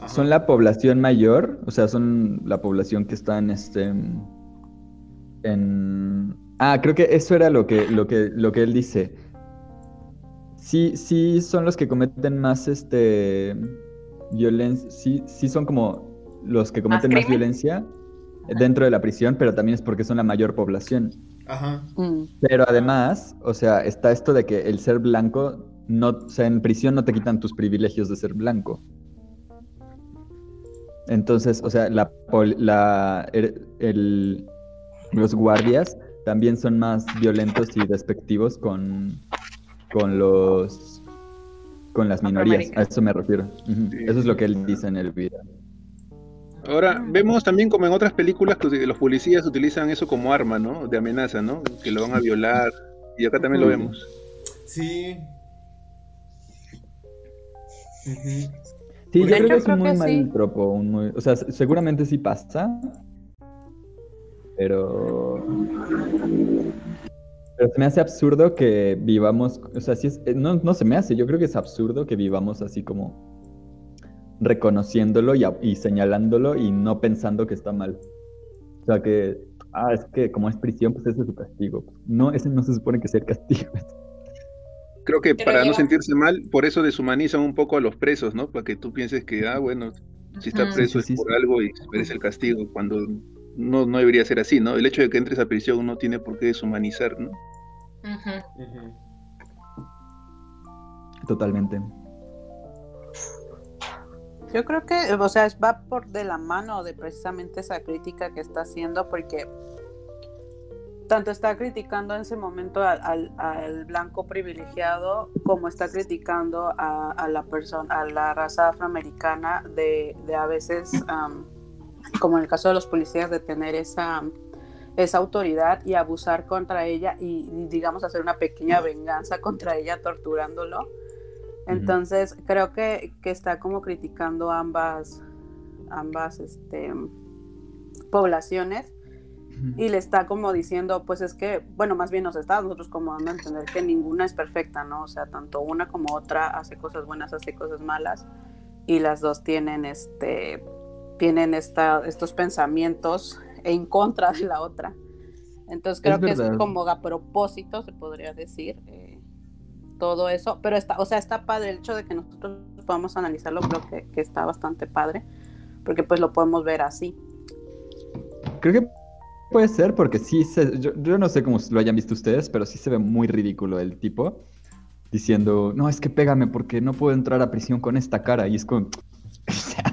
Ajá. Son la población mayor, o sea, son la población que está en este. En. Ah, creo que eso era lo que, lo que, lo que él dice. Sí, sí son los que cometen más este violencia. Sí, sí son como los que cometen más, violencia dentro de la prisión, pero también es porque son la mayor población. Ajá. Mm. Pero además, o sea, está esto de que el ser blanco, no, o sea, en prisión no te quitan tus privilegios de ser blanco. Entonces, o sea, la, pol- la- el- el- los guardias también son más violentos y despectivos con, con los con las minorías. A eso me refiero. Sí. Eso es lo que él dice en el video. Ahora, vemos también como en otras películas que los policías utilizan eso como arma, ¿no? De amenaza, ¿no? Que lo van a violar. Y acá también lo vemos. Sí. Sí, yo creo que es un muy mal sí. tropo. un muy- o sea, se- seguramente sí pasa. Pero. Pero se me hace absurdo que vivamos. O sea, sí es, eh, no, no se me hace. Yo creo que es absurdo que vivamos así como reconociéndolo y, a- y señalándolo y no pensando que está mal. O sea, que. Ah, es que como es prisión, pues ese es su castigo. No, ese no se supone que sea el castigo. Creo que Pero para no sentirse mal, por eso deshumanizan un poco a los presos, ¿no? Para que tú pienses que, ah, bueno, si está preso Sí, sí, es por sí. algo y merece el castigo, cuando no, no debería ser así, ¿no? El hecho de que entres a prisión no tiene por qué deshumanizar, ¿no? Totalmente. Yo creo que, o sea, es- va por de la mano de precisamente esa crítica que está haciendo, porque tanto está criticando en ese momento al, al- al blanco privilegiado, como está criticando a, a la persona, a la raza afroamericana de, de a veces, como en el caso de los policías, de tener esa, esa autoridad y abusar contra ella y, digamos, hacer una pequeña venganza contra ella torturándolo. Entonces, creo que, que está como criticando ambas, ambas este, poblaciones y le está como diciendo, pues es que, bueno, más bien nos está nosotros como dando a entender que ninguna es perfecta, ¿no? O sea, tanto una como otra hace cosas buenas, hace cosas malas y las dos tienen este, tienen esta, estos pensamientos en contra de la otra. Entonces creo Es que es como a propósito, se podría decir, eh, todo eso, pero está, o sea, está padre el hecho de que nosotros podamos analizarlo, creo que, que está bastante padre, porque pues lo podemos ver así. Creo que puede ser porque sí, se- yo, yo no sé cómo lo hayan visto ustedes, pero sí se ve muy ridículo el tipo diciendo, no, es que pégame porque no puedo entrar a prisión con esta cara. Y es como, o sea,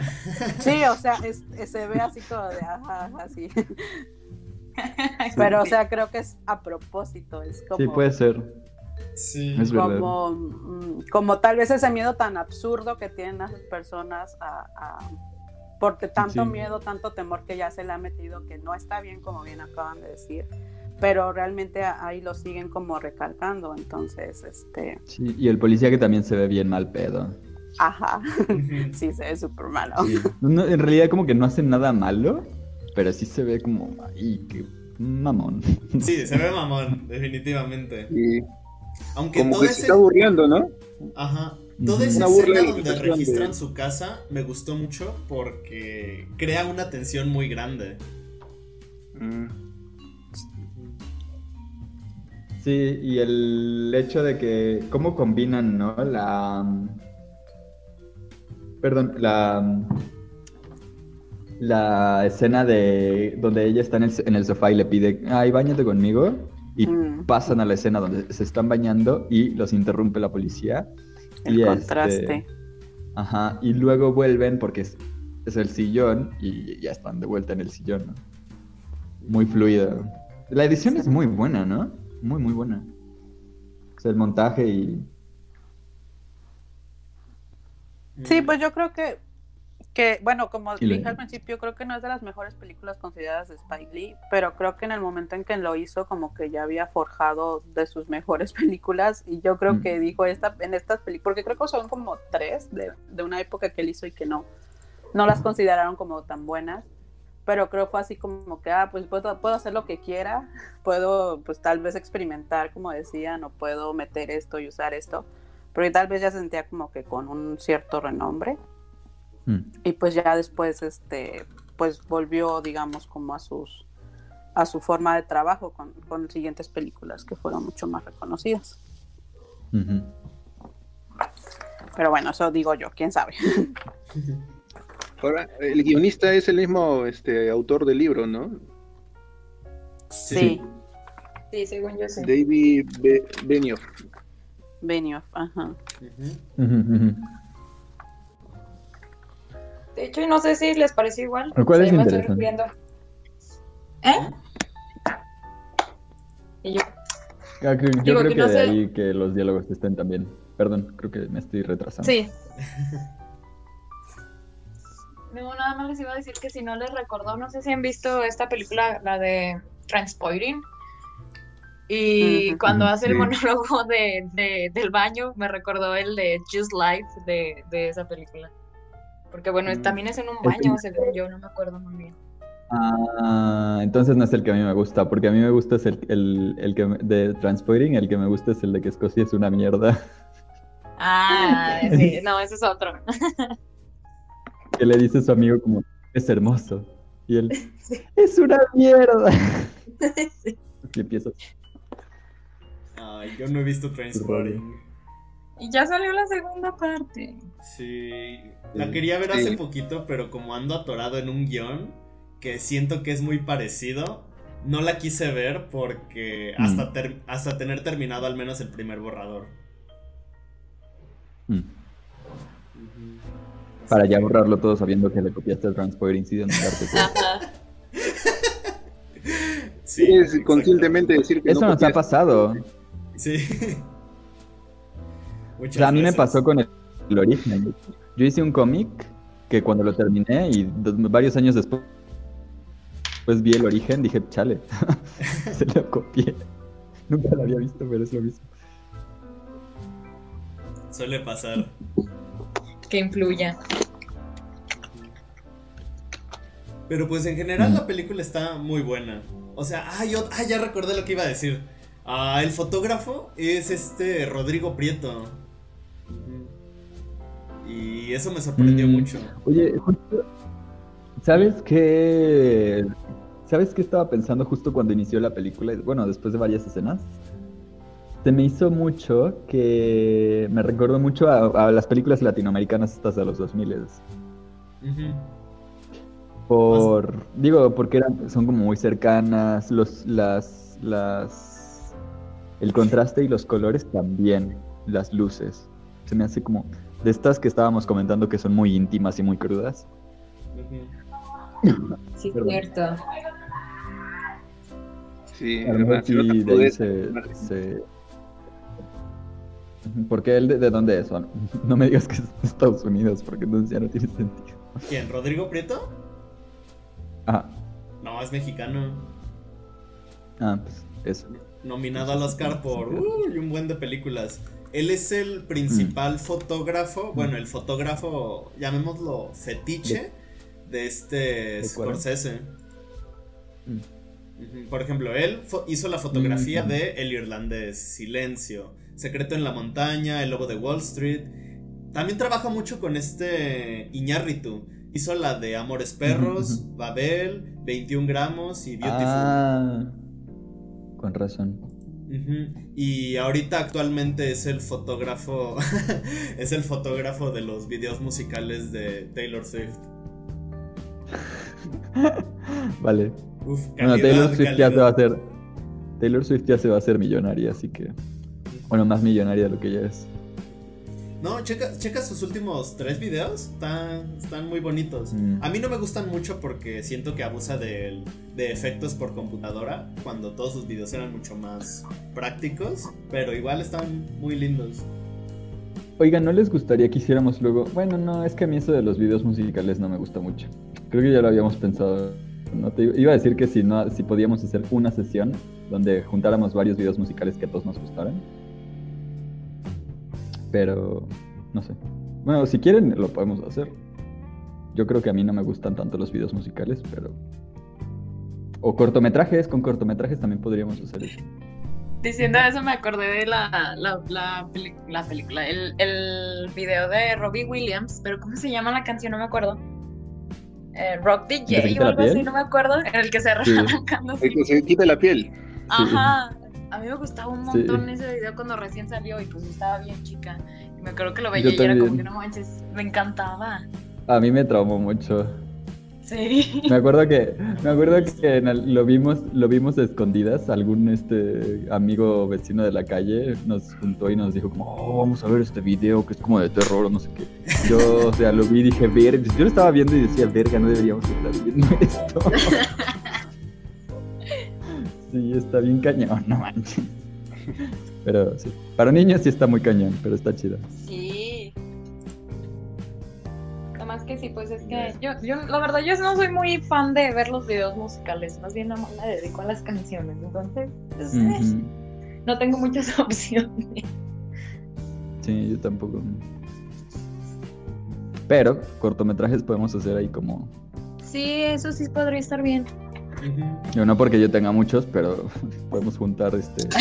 Sí, o sea, es- es- se ve así como de, ajá, así. Pero, o sea, creo que es a propósito, es como, sí puede ser. Sí. Es verdad. como, mm, como tal vez ese miedo tan absurdo que tienen las personas a, a- porque tanto Sí. miedo, tanto temor que ya se le ha metido que no está bien, como bien acaban de decir, pero realmente ahí lo siguen como recalcando, entonces, este, Sí, y el policía que también se ve bien mal pedo. Ajá, sí se ve súper malo. Sí. No, en realidad como que no hace nada malo, pero sí se ve como, ay, qué mamón. Sí, se ve mamón, definitivamente. Y Aunque como todo que se ese... está aburriendo, ¿no? Ajá. Toda esa escena donde registran su casa me gustó mucho porque crea una tensión muy grande. Mm. Sí, y el hecho de que, ¿cómo combinan, no? La... Perdón, la... La escena de donde ella está en el, en el sofá y le pide, ay, bañate conmigo. Y Mm. pasan a la escena donde se están bañando y los interrumpe la policía. El Y este- contraste. Ajá, y luego vuelven porque es, es el sillón y ya están de vuelta en el sillón, ¿no? Muy fluido. La edición es muy buena, ¿no? Muy, muy buena. O sea, el montaje y... Sí, Mm. pues yo creo que, que bueno, como dije al principio, creo que no es de las mejores películas consideradas de Spike Lee, pero creo que en el momento en que lo hizo, como que ya había forjado de sus mejores películas, y yo creo Mm. que dijo esta, en estas películas, porque creo que son como tres de, de una época que él hizo y que no, no las consideraron como tan buenas, pero creo fue así como que, ah, pues puedo, puedo hacer lo que quiera, puedo pues tal vez experimentar, como decían, o puedo meter esto y usar esto, porque tal vez ya se sentía como que con un cierto renombre Mm. y pues ya después este pues volvió digamos como a sus a su forma de trabajo con, con siguientes películas que fueron mucho más reconocidas pero bueno eso digo yo quién sabe Ahora, el guionista es el mismo este, autor del libro, ¿no? sí, Sí, según yo sí. David Be- Benioff. Benioff ajá. De hecho, no sé si les pareció igual. ¿Cuál es me estoy interesante? ¿Eh? Y yo, Ah, creo- yo Digo creo que que, no de sé- ahí que los diálogos estén también. Perdón, creo que me estoy retrasando. sí. No, nada más les iba a decir que si no les recordó, no sé si han visto esta película, la de Transporting. Y cuando hace el sí. monólogo de, de- del baño, me recordó el de Just Life de, de esa película. Porque bueno, Mm. también es en un Es baño, que- según yo, no me acuerdo muy bien. Ah, entonces no es el que a mí me gusta, porque a mí me gusta es el, el, el que me- de Transporting, el que me gusta es el de que Escocia es una mierda. Ah, sí, no, ese es otro. Que le dice a su amigo como, es hermoso. Y él, es una mierda. Y empieza. Ay, yo no he visto Trainspotting. Y ya salió la segunda parte. Sí, la quería ver hace Sí. poquito, pero como ando atorado en un guion que siento que es muy parecido, no la quise ver porque Mm. hasta, ter- hasta tener terminado al menos el primer borrador. "Mm". Para ya borrarlo todo sabiendo que le copiaste el Transporting Incident. Ajá. Sí, conscientemente decir que Eso no nos ha pasado. Sí. O Muchas sea, a mí me pasó con el, el origen. Yo hice un cómic que cuando lo terminé y dos- varios años después pues vi el origen, dije, chale, se lo copié. Nunca lo había visto, pero es lo mismo. Suele pasar. Que influya. Pero pues en general Mm. la película está muy buena. O sea, ah, yo, ah, ya recordé lo que iba a decir. Ah, el fotógrafo es este Rodrigo Prieto. Y eso me sorprendió Mm. mucho. Oye, ¿sabes qué? ¿Sabes qué estaba pensando justo cuando inició la película? Bueno, después de varias escenas. Se me hizo mucho que me recordó mucho a, a las películas latinoamericanas estas de los 2000 Ujú. Por, digo, porque eran, son como muy cercanas, los, las, las, el contraste y los colores también, las luces. Se me hace como, de estas que estábamos comentando que son muy íntimas y muy crudas. Sí, Perdón. cierto. Sí, A lo mejor además, si no de ahí se, se- Ujú, Porque él de, de dónde es, ¿o no? No me digas que es de Estados Unidos, porque entonces ya no tiene sentido. ¿Quién? ¿Rodrigo Prieto? Ajá. No, es mexicano. Ah, pues eso. Nominado al Oscar por uy, un buen de películas. Él es el principal fotógrafo, bueno, el fotógrafo, llamémoslo fetiche, de este? Scorsese. Mm. Por ejemplo, él hizo la fotografía de El Irlandés, Silencio, Secreto en la Montaña, El Lobo de Wall Street. También trabaja mucho con este Iñárritu. Hizo la de Amores Perros, Babel, 21 gramos y Beautiful. Ah, con razón. Y ahorita actualmente es el fotógrafo, es el fotógrafo de los videos musicales de Taylor Swift. Vale. Uf, Bueno, Taylor Swift ya se va a hacer. Taylor Swift ya se va a hacer millonaria, así que. Bueno, más millonaria de lo que ya es. No, checa, checa sus últimos tres videos. Están, están muy bonitos. Mm. A mí no me gustan mucho porque siento que abusa de, de efectos por computadora. Cuando todos sus videos eran mucho más prácticos. Pero igual están muy lindos. Oigan, ¿no les gustaría que hiciéramos luego? Bueno, no, es que a mí eso de los videos musicales no me gusta mucho. Creo que ya lo habíamos pensado. No te iba a decir que si no, si podíamos hacer una sesión donde juntáramos varios videos musicales que a todos nos gustaran. Pero no sé. Bueno, si quieren lo podemos hacer. Yo creo que a mí no me gustan tanto los videos musicales, pero o cortometrajes, con cortometrajes también podríamos hacer eso. Diciendo eso me acordé de la, la, la, peli- la película, el, el video de Robbie Williams, pero ¿cómo se llama la canción? No me acuerdo. Eh, Rock ¿Que se DJ o algo así, no me acuerdo, en el que se Sí. arrancando. El que se quita la piel. Ajá. A mí me gustaba un Sí. montón ese video cuando recién salió y pues estaba bien chica. Y me acuerdo que lo veía Yo y era como que no manches, me encantaba. A mí me traumó mucho. Sí. Me acuerdo que, me acuerdo que el- lo vimos, lo vimos escondidas. Algún este amigo vecino de la calle nos juntó y nos dijo como, oh, vamos a ver este video que es como de terror o no sé qué. Yo, o sea, lo vi y dije, verga. Yo lo estaba viendo y decía, verga, no deberíamos estar viendo esto. sí, está bien cañón, no manches. Pero sí, para niños sí está muy cañón, pero está chido. Sí. Nada más que sí, pues es que yo, yo, la verdad, yo no soy muy fan de ver los videos musicales, más bien me dedico a las canciones, entonces, pues, eh, no tengo muchas opciones. Sí, yo tampoco. Pero cortometrajes podemos hacer ahí como Sí, eso sí podría estar bien. Yo no porque yo tenga muchos, pero podemos juntar este.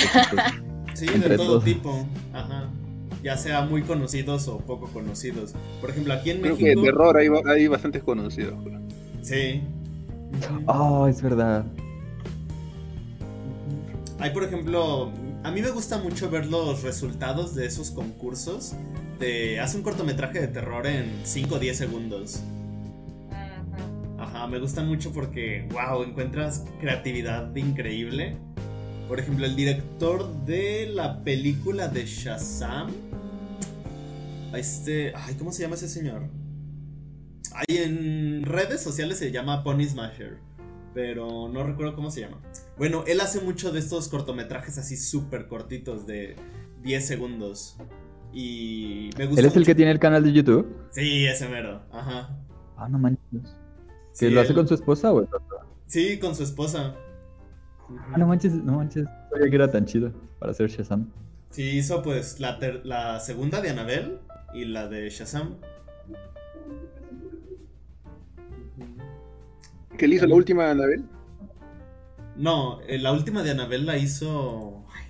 Sí, Entre de todo todos. tipo. Ajá. Ya sea muy conocidos o poco conocidos. Por ejemplo, aquí en Creo que México. de terror hay, hay bastantes conocidos. Sí. Oh, es verdad. Hay, por ejemplo, a mí me gusta mucho ver los resultados de esos concursos. De haz un cortometraje de terror en 5 o 10 segundos. Ajá, me gustan mucho porque, wow, encuentras creatividad increíble. Por ejemplo, el director de la película de Shazam. Este. Ay, ¿cómo se llama ese señor? Ay, en redes sociales se llama Pony Smasher. Pero no recuerdo cómo se llama. Bueno, él hace mucho de estos cortometrajes así súper cortitos de 10 segundos. Y me gusta. ¿Él es el que tiene el canal de YouTube? Sí, ese mero. Ajá. Ah, no manches. ¿Que Sí, lo hace él- con su esposa o el otro? Sí, con su esposa. Ah, no manches, no manches. No sabía que era tan chido para hacer Shazam. Sí, hizo pues la, ter- la segunda de Annabelle y la de Shazam. ¿Qué le hizo la última, Anabel? No, eh, la última de Annabelle la hizo. Ay,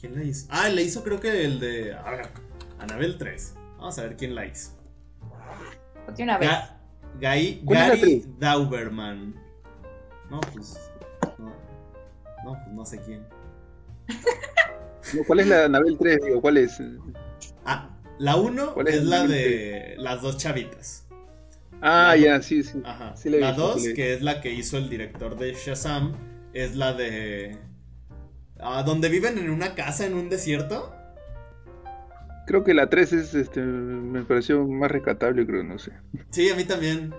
¿Quién la hizo? Ah, la hizo creo que el de. A ver, Annabelle 3. Vamos a ver quién la hizo. De una vez. Gai- ¿Cuál es la Gary? Dauberman. No, pues. No, no, pues no sé quién. ¿Cuál es la Anabel 3? Digo, ¿cuál es? Ah, la 1 ¿Cuál es, es la de las dos chavitas. Ah, La- ya, sí, sí. Ajá. Sí la he la visto, 2, sí la he que es la que hizo el director de Shazam, es la de. Ah, donde viven en una casa en un desierto. Creo que la 3 es, este, me pareció más rescatable, creo, no sé. Sí, a mí también.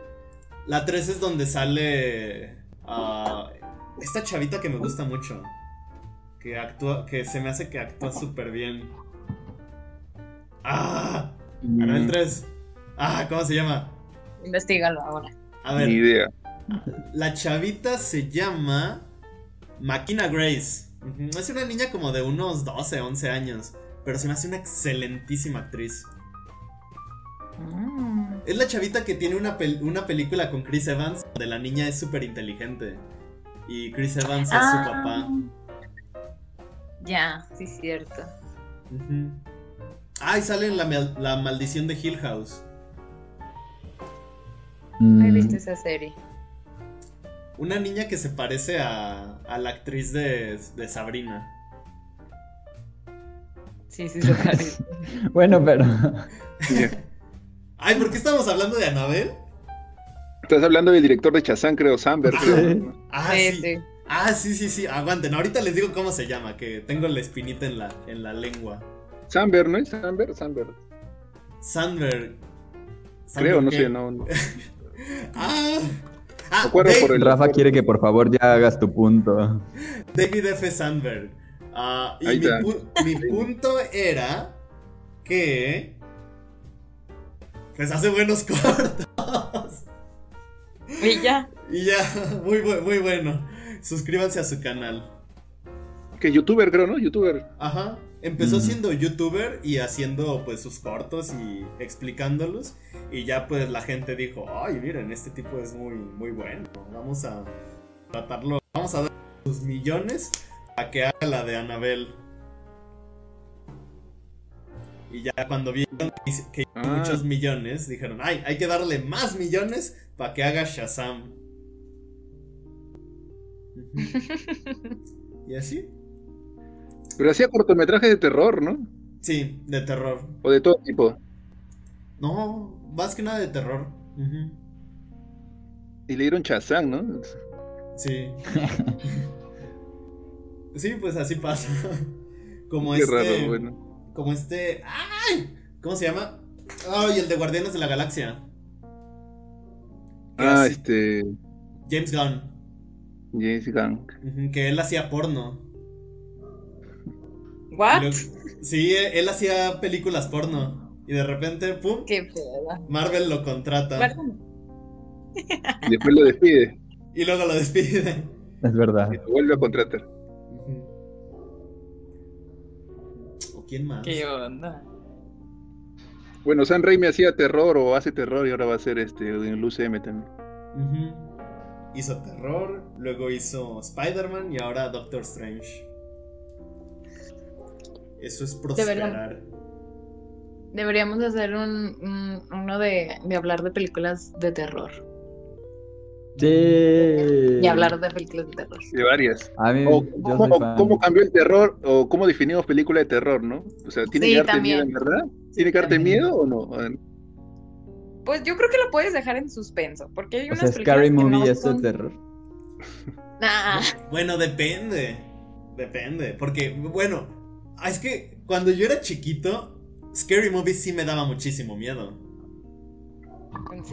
La 3 es donde sale. ah, esta chavita que me gusta mucho. Que actúa. Que se me hace que actúa súper bien. ¡Ah! Anabel Mm, 3. ¡Ah! ¿Cómo se llama? Investígalo ahora. A Ni ver, idea. la chavita se llama. Makina Grace. Es una niña como de unos 12, 11 años. Pero se me hace una excelentísima actriz. Mm. Es la chavita que tiene una, pel- una película con Chris Evans donde la niña es súper inteligente. Y Chris Evans es Ah. su papá. Ya, sí, cierto. Ujú. Ah, y sale en la, mal- la maldición de Hill House. No he Mm, visto esa serie. Una niña que se parece a, a la actriz de, de Sabrina. Sí, sí, se parece. Bueno, pero. Ay, ¿por qué estamos hablando de Anabel? Estás hablando del director de Chazán, creo, Samber. Ah. creo. Ah, Sí, sí. sí. Ah, sí, sí, sí. Aguanten. Ahorita les digo cómo se llama, que tengo la espinita en la, en la lengua. Samber, ¿no es Samber? Samber. Sandberg. Creo, no ¿qué? sé, no. no. Ah, ah Me acuerdo Dave- por el- Rafa quiere que por favor ya hagas tu punto. David F. Sandberg. Ah, y Ahí mi, pu- mi punto era que. Pues hace buenos cortos. Y ya. Y ya, muy, bu- muy bueno. Suscríbanse a su canal. Que youtuber, creo, ¿no? Youtuber. Ajá. Empezó Ujú. siendo youtuber y haciendo pues sus cortos y explicándolos. Y ya pues la gente dijo, ay, miren, este tipo es muy, muy bueno. Vamos a tratarlo. Vamos a dar sus millones a que haga la de Anabel. Y ya cuando vieron que hizo- Ah. muchos millones, dijeron, ay, hay que darle más millones para que haga Shazam. Y así. Pero hacía cortometrajes de terror, ¿no? Sí, de terror. O de todo tipo. No, más que nada de terror. Y le dieron Chazán, ¿no? Sí. sí, pues así pasa. Como Qué este. raro, bueno. Como este. ¡Ay! ¿Cómo se llama? Ay, el de Guardianes de la Galaxia. Ah, así- este. James Gunn. James Gunn. Que él hacía porno. ¿What? sí, él hacía películas porno. Y de repente, ¡pum! Qué pedo. Marvel lo contrata. Perdón. Y después lo despide. Y luego lo despide. Es verdad. Y lo vuelve a contratar. Quién más? ¿Qué onda? Bueno, San Raimi hacía terror o hace terror y ahora va a ser este en el UCM también. Hizo terror, luego hizo Spider-Man y ahora Doctor Strange. Eso es prosperar. Deberíamos hacer un, un- uno de, de hablar de películas de terror. Sí. Y hablar de películas de terror. De varias. A mí, O cómo, o cambió el terror o cómo definimos película de terror, ¿no? O sea, ¿tiene Sí, que darte también. miedo en verdad? ¿Tiene que darte también. miedo o no? A ver, Pues yo creo que lo puedes dejar en suspenso. Porque hay O unas sea, películas Scary Movie no es de son- terror. Nah. Bueno, depende. Depende. Porque, bueno, ah, es que cuando yo era chiquito, Scary Movie sí me daba muchísimo miedo.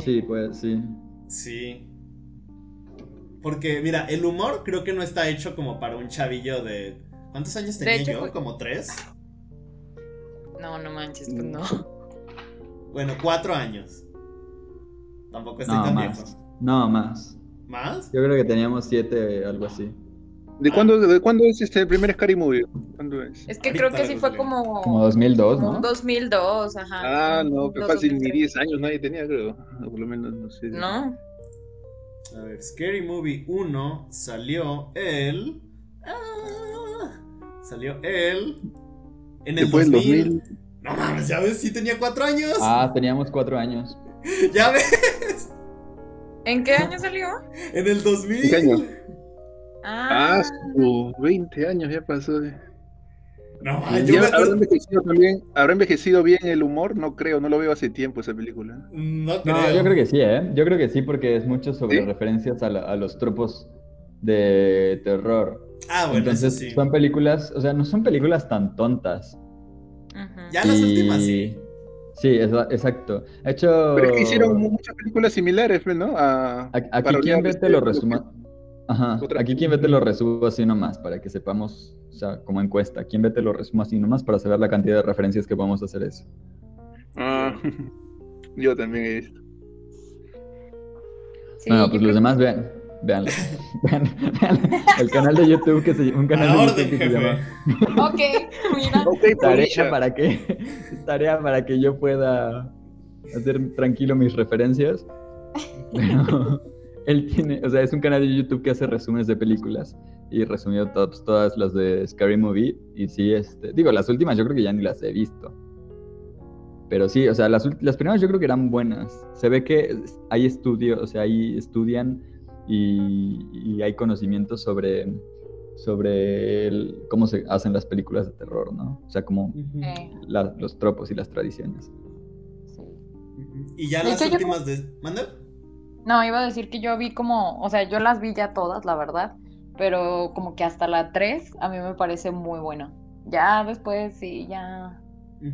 Sí, pues sí. Sí. Porque, mira, el humor creo que no está hecho como para un chavillo de. ¿Cuántos años tenía hecho, yo? fue- ¿Como tres? No, no manches, pues Mm. no. Bueno, cuatro años. Tampoco estoy No, tan más. viejo. No, más. ¿Más? Yo creo que teníamos siete, algo así. ¿De cuándo, ¿De cuándo es este el primer Scary Movie? ¿Cuándo es? Es que Ahorita creo que sí fue como. Como 2002, como ¿no? un 2002, ajá. Ah, no, pero fácil, ni 2003. 10 años nadie tenía, creo. O por lo menos, no sé. No, A ver, Scary Movie 1 salió el. Ah, salió el. En el Después 2000. del 2000. No mames, ya ves, sí tenía cuatro años. Ah, teníamos cuatro años. Ya ves, ¿En qué año salió? en el 2000. ¿Qué año? Ah, Ah, su 20 años ya pasó. eh. No, yo me habrá envejecido también, habrá envejecido bien el humor, no creo, no lo veo hace tiempo esa película. No creo. No, yo creo que sí, ¿eh? Yo creo que sí, porque es mucho sobre ¿Sí? referencias a, la- a los tropos de terror. Ah, bueno, Entonces, eso sí. son películas, o sea, no son películas tan tontas. ujú. Ya las Y- últimas sí. Sí, exacto. De hecho, Pero es que hicieron mu- muchas películas similares, pues, ¿no? A, a- aquí quien ve te este- lo resuma. Ajá, Otra- aquí quien ve te lo resumo así nomás, para que sepamos, o sea, como encuesta, quien ve te lo resumo así nomás para saber la cantidad de referencias que podemos hacer eso. Ah, yo también he visto. Sí, pues creo los demás vean, veanlo. vean, vean el canal de YouTube que se un A canal de orden, YouTube que se llama Ok, mira. Tarea para que tarea para que yo pueda hacer tranquilo mis referencias. Pero él tiene, o sea, es un canal de YouTube que hace resúmenes de películas y resumió tops, todas las de Scary Movie. Y sí, este, digo, las últimas yo creo que ya ni las he visto. Pero sí, o sea, las, las primeras yo creo que eran buenas. Se ve que hay estudios, o sea, ahí estudian y, y hay conocimientos sobre, sobre el- cómo se hacen las películas de terror, ¿no? O sea, como la- los tropos y las tradiciones. sí. Y ya las yo- últimas de. ¿Manda? No, iba a decir que yo vi como, o sea, yo las vi ya todas, la verdad, pero como que hasta la 3 a mí me parece muy buena. Ya después sí, ya.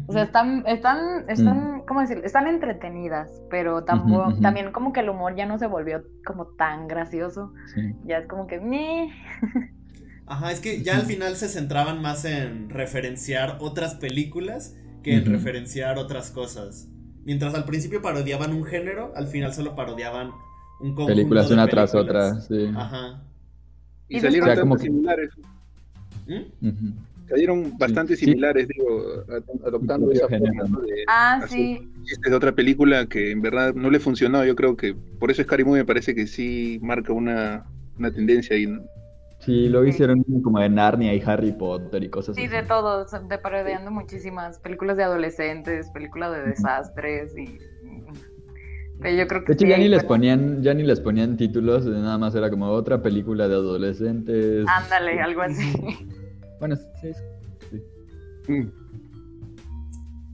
O sea, están, están, están, ¿cómo decir? Están entretenidas, pero tampoco, también como que el humor ya no se volvió como tan gracioso. Sí. Ya es como que, "Meh". Ajá, es que ya al final se centraban más en referenciar otras películas que en referenciar otras cosas. Mientras al principio parodiaban un género, al final solo parodiaban un conjunto Películas de una tras otra, sí. Ajá. Y, Y salieron después- O sea, como que- similares. ¿Mm? Salieron bastante sí. similares, digo, ad- adoptando esa género, forma ¿no? de Ah, sí. de otra película que en verdad no le funcionó. Yo creo que por eso Scary Movie me parece que sí marca una, una tendencia ahí. ¿no? Sí, luego hicieron como de Narnia y Harry Potter y cosas Sí, así. de todo, de parodiando muchísimas películas de adolescentes, películas de desastres y... Pero yo creo que De hecho, sí, ya ni les ponían, ya ni les ponían títulos, nada más era como otra película de adolescentes. Ándale, algo así. Bueno, sí, sí. Mm.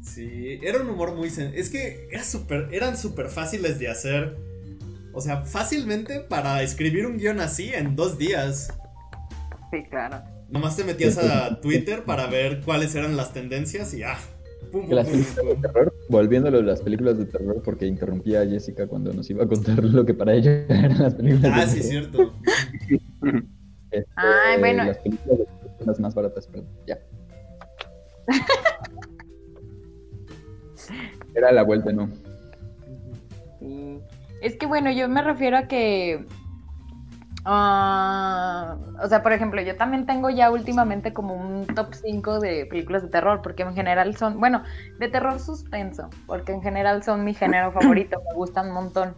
Sí, era un humor muy... sen- Es que era súper- eran súper fáciles de hacer. O sea, fácilmente para escribir un guion así en dos días. Sí, claro. Nomás te metías a Twitter para ver cuáles eran las tendencias y ah. Pum, pum, las pum, películas de pum. terror, volviéndolo a las películas de terror, porque interrumpía a Jessica cuando nos iba a contar lo que para ella eran las películas Ah, de sí, terror. cierto. Este, Ay, bueno. Las películas de terror son las más baratas, perdón. Ya. Era la vuelta, ¿no? Sí. Es que bueno, yo me refiero a que. Ah, o sea, por ejemplo, yo también tengo ya últimamente como un top 5 de películas de terror, porque en general son, bueno, de terror suspenso, porque en general son mi género favorito, me gustan un montón.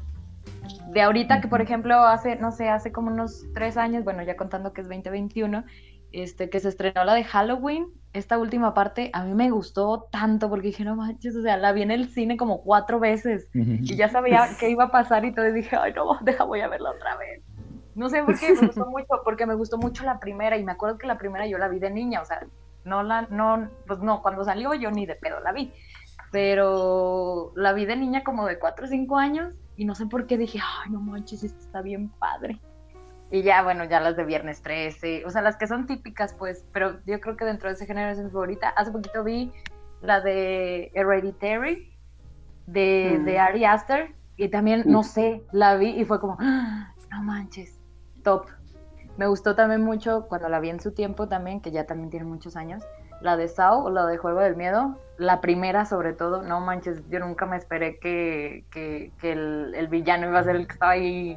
De ahorita que, por ejemplo, hace, no sé, hace como unos tres años, bueno, ya contando que es 2021, este, que se estrenó la de Halloween, esta última parte, a mí me gustó tanto, porque dije, no manches, o sea, la vi en el cine como cuatro veces, y ya sabía qué iba a pasar y todo, y dije, ay, no, deja, voy a verla otra vez. No sé por qué, me gustó mucho, porque me gustó mucho la primera, y me acuerdo que la primera yo la vi de niña, o sea, no la, no, pues no, cuando salió yo ni de pedo la vi, pero la vi de niña como de 4 o 5 años, y no sé por qué dije, ay, no manches, esto está bien padre. Y ya, bueno, ya las de Viernes 13, o sea, las que son típicas, pues, pero yo creo que dentro de ese género es mi favorita. Hace poquito vi la de Hereditary, de, Mm. de Ari Aster, y también, no sé, la vi y fue como, "Ah, no manches, top. Me gustó también mucho cuando la vi en su tiempo también, que ya también tiene muchos años, la de Saw, o la de Juego del Miedo, la primera sobre todo, no manches, yo nunca me esperé que, que, que el, el villano iba a ser el que estaba ahí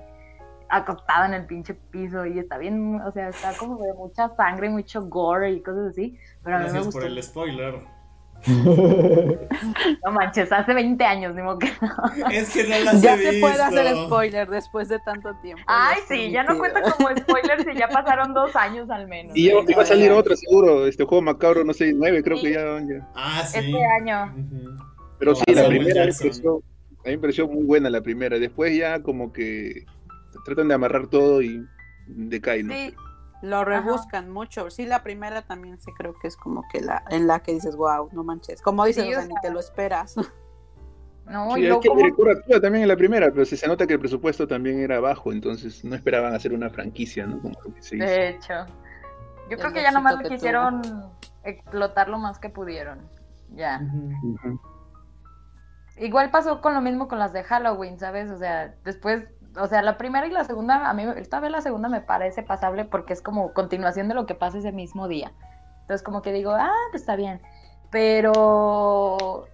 acostada en el pinche piso y está bien, o sea, está como de mucha sangre, mucho gore y cosas así, pero a mí me Gracias gustó. por el spoiler. No manches, hace 20 años, ni modo que no. Es que no las Ya he se puede hacer spoiler después de tanto tiempo. Ay, sí, ya no cuenta como spoiler si ya pasaron dos años al menos. Y ya iba a salir otra seguro, este juego macabro, no sé, nueve, creo Sí. que ya, ya. Ah, sí. Este año. Pero No, sí, la primera me Jackson. pareció, a mí me pareció muy buena la primera. Después ya como que tratan de amarrar todo y decae, ¿no? Sí, lo rebuscan mucho. Sí, la primera también sí creo que es como que la en la que dices, wow, no manches. Como dices, Sí, o sea, ni te lo esperas. No, Sí, y es que el como... director actúa también en la primera, pero se, se nota que el presupuesto también era bajo, entonces no esperaban hacer una franquicia, ¿no? Como lo que se hizo. De hecho. Yo El creo que ya nomás que quisieron explotar lo más que pudieron. Ya. Igual pasó con lo mismo con las de Halloween, ¿sabes? O sea, después, o sea, la primera y la segunda, a mí esta vez la segunda me parece pasable porque es como continuación de lo que pasa ese mismo día. Entonces como que digo, ah, pues está bien. Pero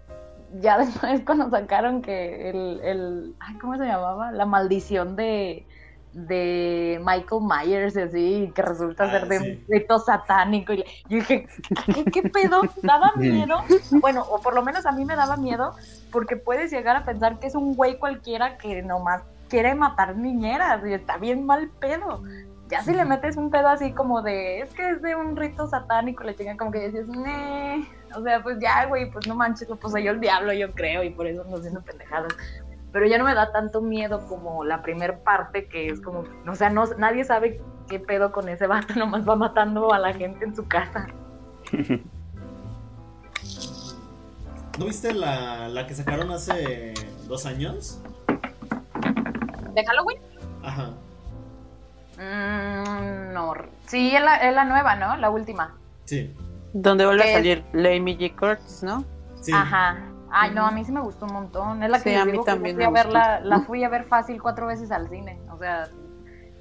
ya después cuando sacaron que el, el ay, ¿cómo se llamaba? La maldición de, de Michael Myers y así, que resulta Ah, ser de sí. un rito satánico. Y yo dije, ¿qué, qué pedo? ¿Daba miedo? Bueno, o por lo menos a mí me daba miedo porque puedes llegar a pensar que es un güey cualquiera que nomás quiere matar niñeras y está bien mal pedo. Ya si le metes un pedo así como de, es que es de un rito satánico, le chingan como que dices, nee. O sea, pues ya, güey, pues no manches, lo poseyó el diablo, yo creo, y por eso ando haciendo pendejadas. Pero ya no me da tanto miedo como la primer parte, que es como, o sea, no, nadie sabe qué pedo con ese vato, nomás va matando a la gente en su casa. ¿No viste la, la que sacaron hace dos años? ¿De Halloween? Ajá. Mm, no. Sí, es la, es la nueva, ¿no? La última. Sí. Donde vuelve ¿Qué a salir Amy G. Curtis, ¿no? Sí. Ajá. Ay, no, a mí sí me gustó un montón. Es la que Sí, a mí digo que también fui a me verla, la fui a ver fácil cuatro veces al cine. O sea,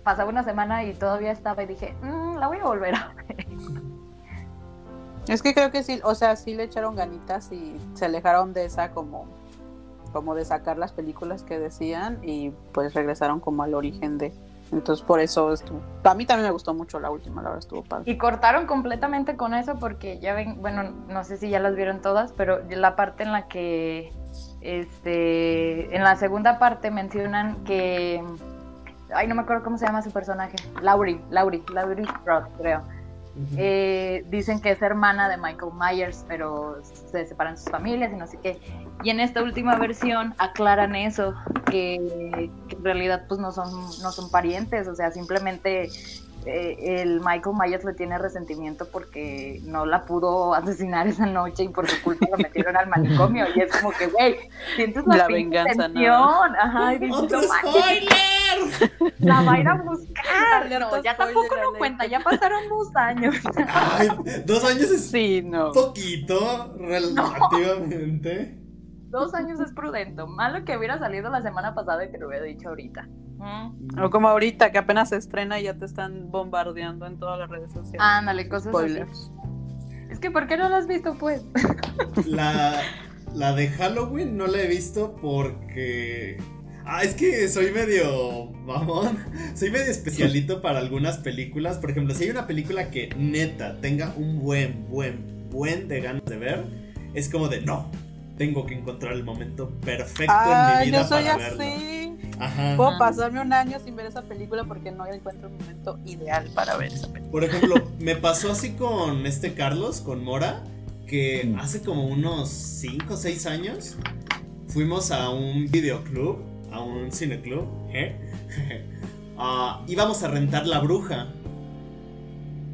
pasaba una semana y todavía estaba y dije, "Mm, la voy a volver a ver. Es que creo que sí, o sea, sí le echaron ganitas y se alejaron de esa como, como de sacar las películas que decían y pues regresaron como al origen de. Entonces por eso estuvo. A mí también me gustó mucho la última, la verdad estuvo padre. Y cortaron completamente con eso porque ya ven, bueno, no sé si ya las vieron todas, pero la parte en la que, este, en la segunda parte mencionan que, ay, no me acuerdo cómo se llama su personaje, Laurie, Laurie, Laurie Strode, creo. Eh, dicen que es hermana de Michael Myers, pero se separan sus familias y no sé qué. Y en esta última versión aclaran eso, que, que en realidad pues no son, no son parientes, o sea, simplemente eh, el Michael Myers le tiene resentimiento porque no la pudo asesinar esa noche y por su culpa lo metieron al manicomio. Y es como que, güey, sientes la, La venganza, ¿no? Ajá, y dices, ¡Otro "No la va a ir a buscar. No, ya tampoco no cuenta, ya pasaron dos años. Ay, dos años es Sí, no. poquito, relativamente. Dos años es prudente. Malo que hubiera salido la semana pasada y te lo hubiera dicho ahorita. Mm. O como ahorita que apenas se estrena y ya te están bombardeando en todas las redes sociales. Ándale, cosas Spoilers. así. Es que, ¿por qué no lo has visto, pues? La, la de Halloween no la he visto porque. Ah, es que soy medio mamón. Soy medio especialito para algunas películas. Por ejemplo, si hay una película que neta tenga un buen, buen, buen de ganas de ver, es como de no. Tengo que encontrar el momento perfecto Ah, en mi vida yo soy para verlo. así. Ajá. Puedo pasarme un año sin ver esa película porque no encuentro un momento ideal para ver esa película. Por ejemplo, me pasó así con este Carlos, con Mora, que Mm. hace como unos 5 o 6 años fuimos a un videoclub, a un cineclub, ¿eh? Ah, íbamos a rentar La Bruja,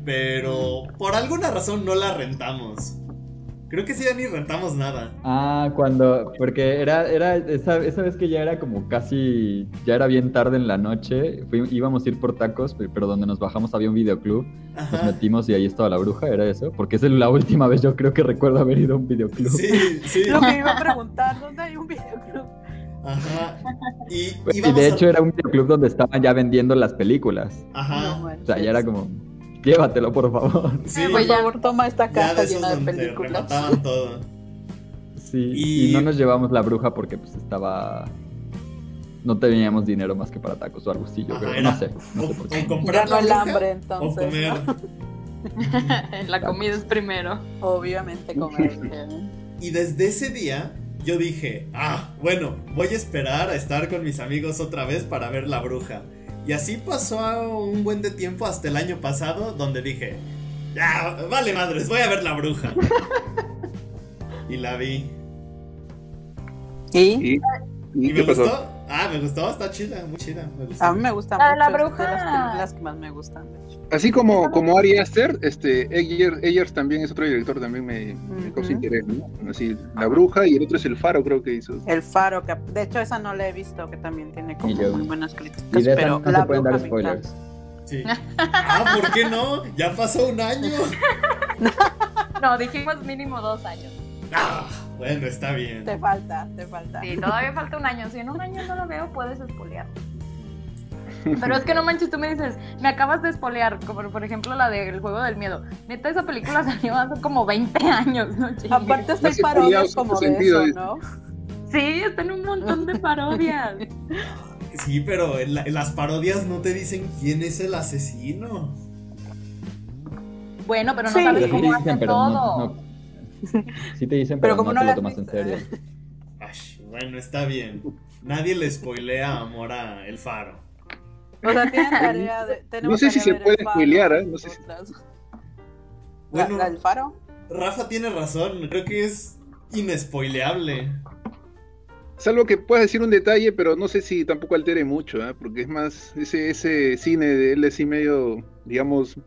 pero por alguna razón no la rentamos. Creo que sí, ya ni rentamos nada. Ah, cuando, porque era, era esa, esa vez que ya era como casi, ya era bien tarde en la noche, fui- íbamos a ir por tacos, pe- pero donde nos bajamos había un videoclub, nos metimos y ahí estaba la bruja, ¿era eso? Porque esa es la última vez yo creo que recuerdo haber ido a un videoclub. Sí, sí. Lo que iba a preguntar, ¿dónde hay un videoclub? Ajá. Y, de a- hecho era un videoclub donde estaban ya vendiendo las películas. Ajá. No O sea, ya era como, llévatelo por favor. Sí, Por Pues ya- favor, toma esta caja llena de películas. todo. Sí, Y- y... no nos llevamos la bruja porque pues estaba... No teníamos dinero más que para tacos o algo así, yo Ajá, creo. era- No sé, no sé por O, qué. el hambre, o entonces. comer. ¿no? La comida es primero. Obviamente comer. eh. Y desde ese día yo dije, ah, bueno, voy a esperar a estar con mis amigos otra vez para ver la bruja. Y así pasó un buen de tiempo hasta el año pasado donde dije, ya, vale madres, voy a ver la bruja. y la vi. ¿Y? ¿Y, ¿Y y me qué pasó? gustó? Ah, me gustó, está chida, muy chida. Me gustó. A mí me gusta La mucho. la de bruja. las películas que más me gustan, de hecho. Así como, como Ari Aster, este, Eggers, Eggers también es otro director, también me, me causa interés, ¿no? Así, La Bruja y el otro es El Faro, creo que hizo. El Faro, que de hecho esa no la he visto, que también tiene como yo. muy buenas críticas. Y de pero no la se pueden dar spoilers. Sí. Ah, ¿por qué no? Ya pasó un año. No, dijimos mínimo dos años. Ah, bueno, está bien. Te falta, te falta. Sí, todavía falta un año. Si en un año no lo veo, puedes espolear. Pero es que no manches, tú me dices, me acabas de espolear, como por ejemplo la del juego del miedo. Neta, esa película salió hace como 20 años, ¿no? chingues? Aparte está en parodias como de eso, ¿no? Sí, está en un montón de parodias. Sí, pero en, la- en las parodias no te dicen quién es el asesino. Bueno, pero no Sí. sabes cómo dicen, hace pero todo. no, no- Sí te dicen, Pero pero, como no, no te lo tomas en serio. Ay, bueno, está bien. Nadie le spoilea amor a El Faro. O sea, tienen tarea de. tenemos sé si se puede spoilear, ¿eh? No sé si- nosotras. ¿La- Bueno, la del faro? Rafa tiene razón, creo que es inespoileable. Salvo que puedas decir un detalle, pero no sé si tampoco altere mucho, ¿eh? porque es más, ese, ese cine de él es así medio, digamos,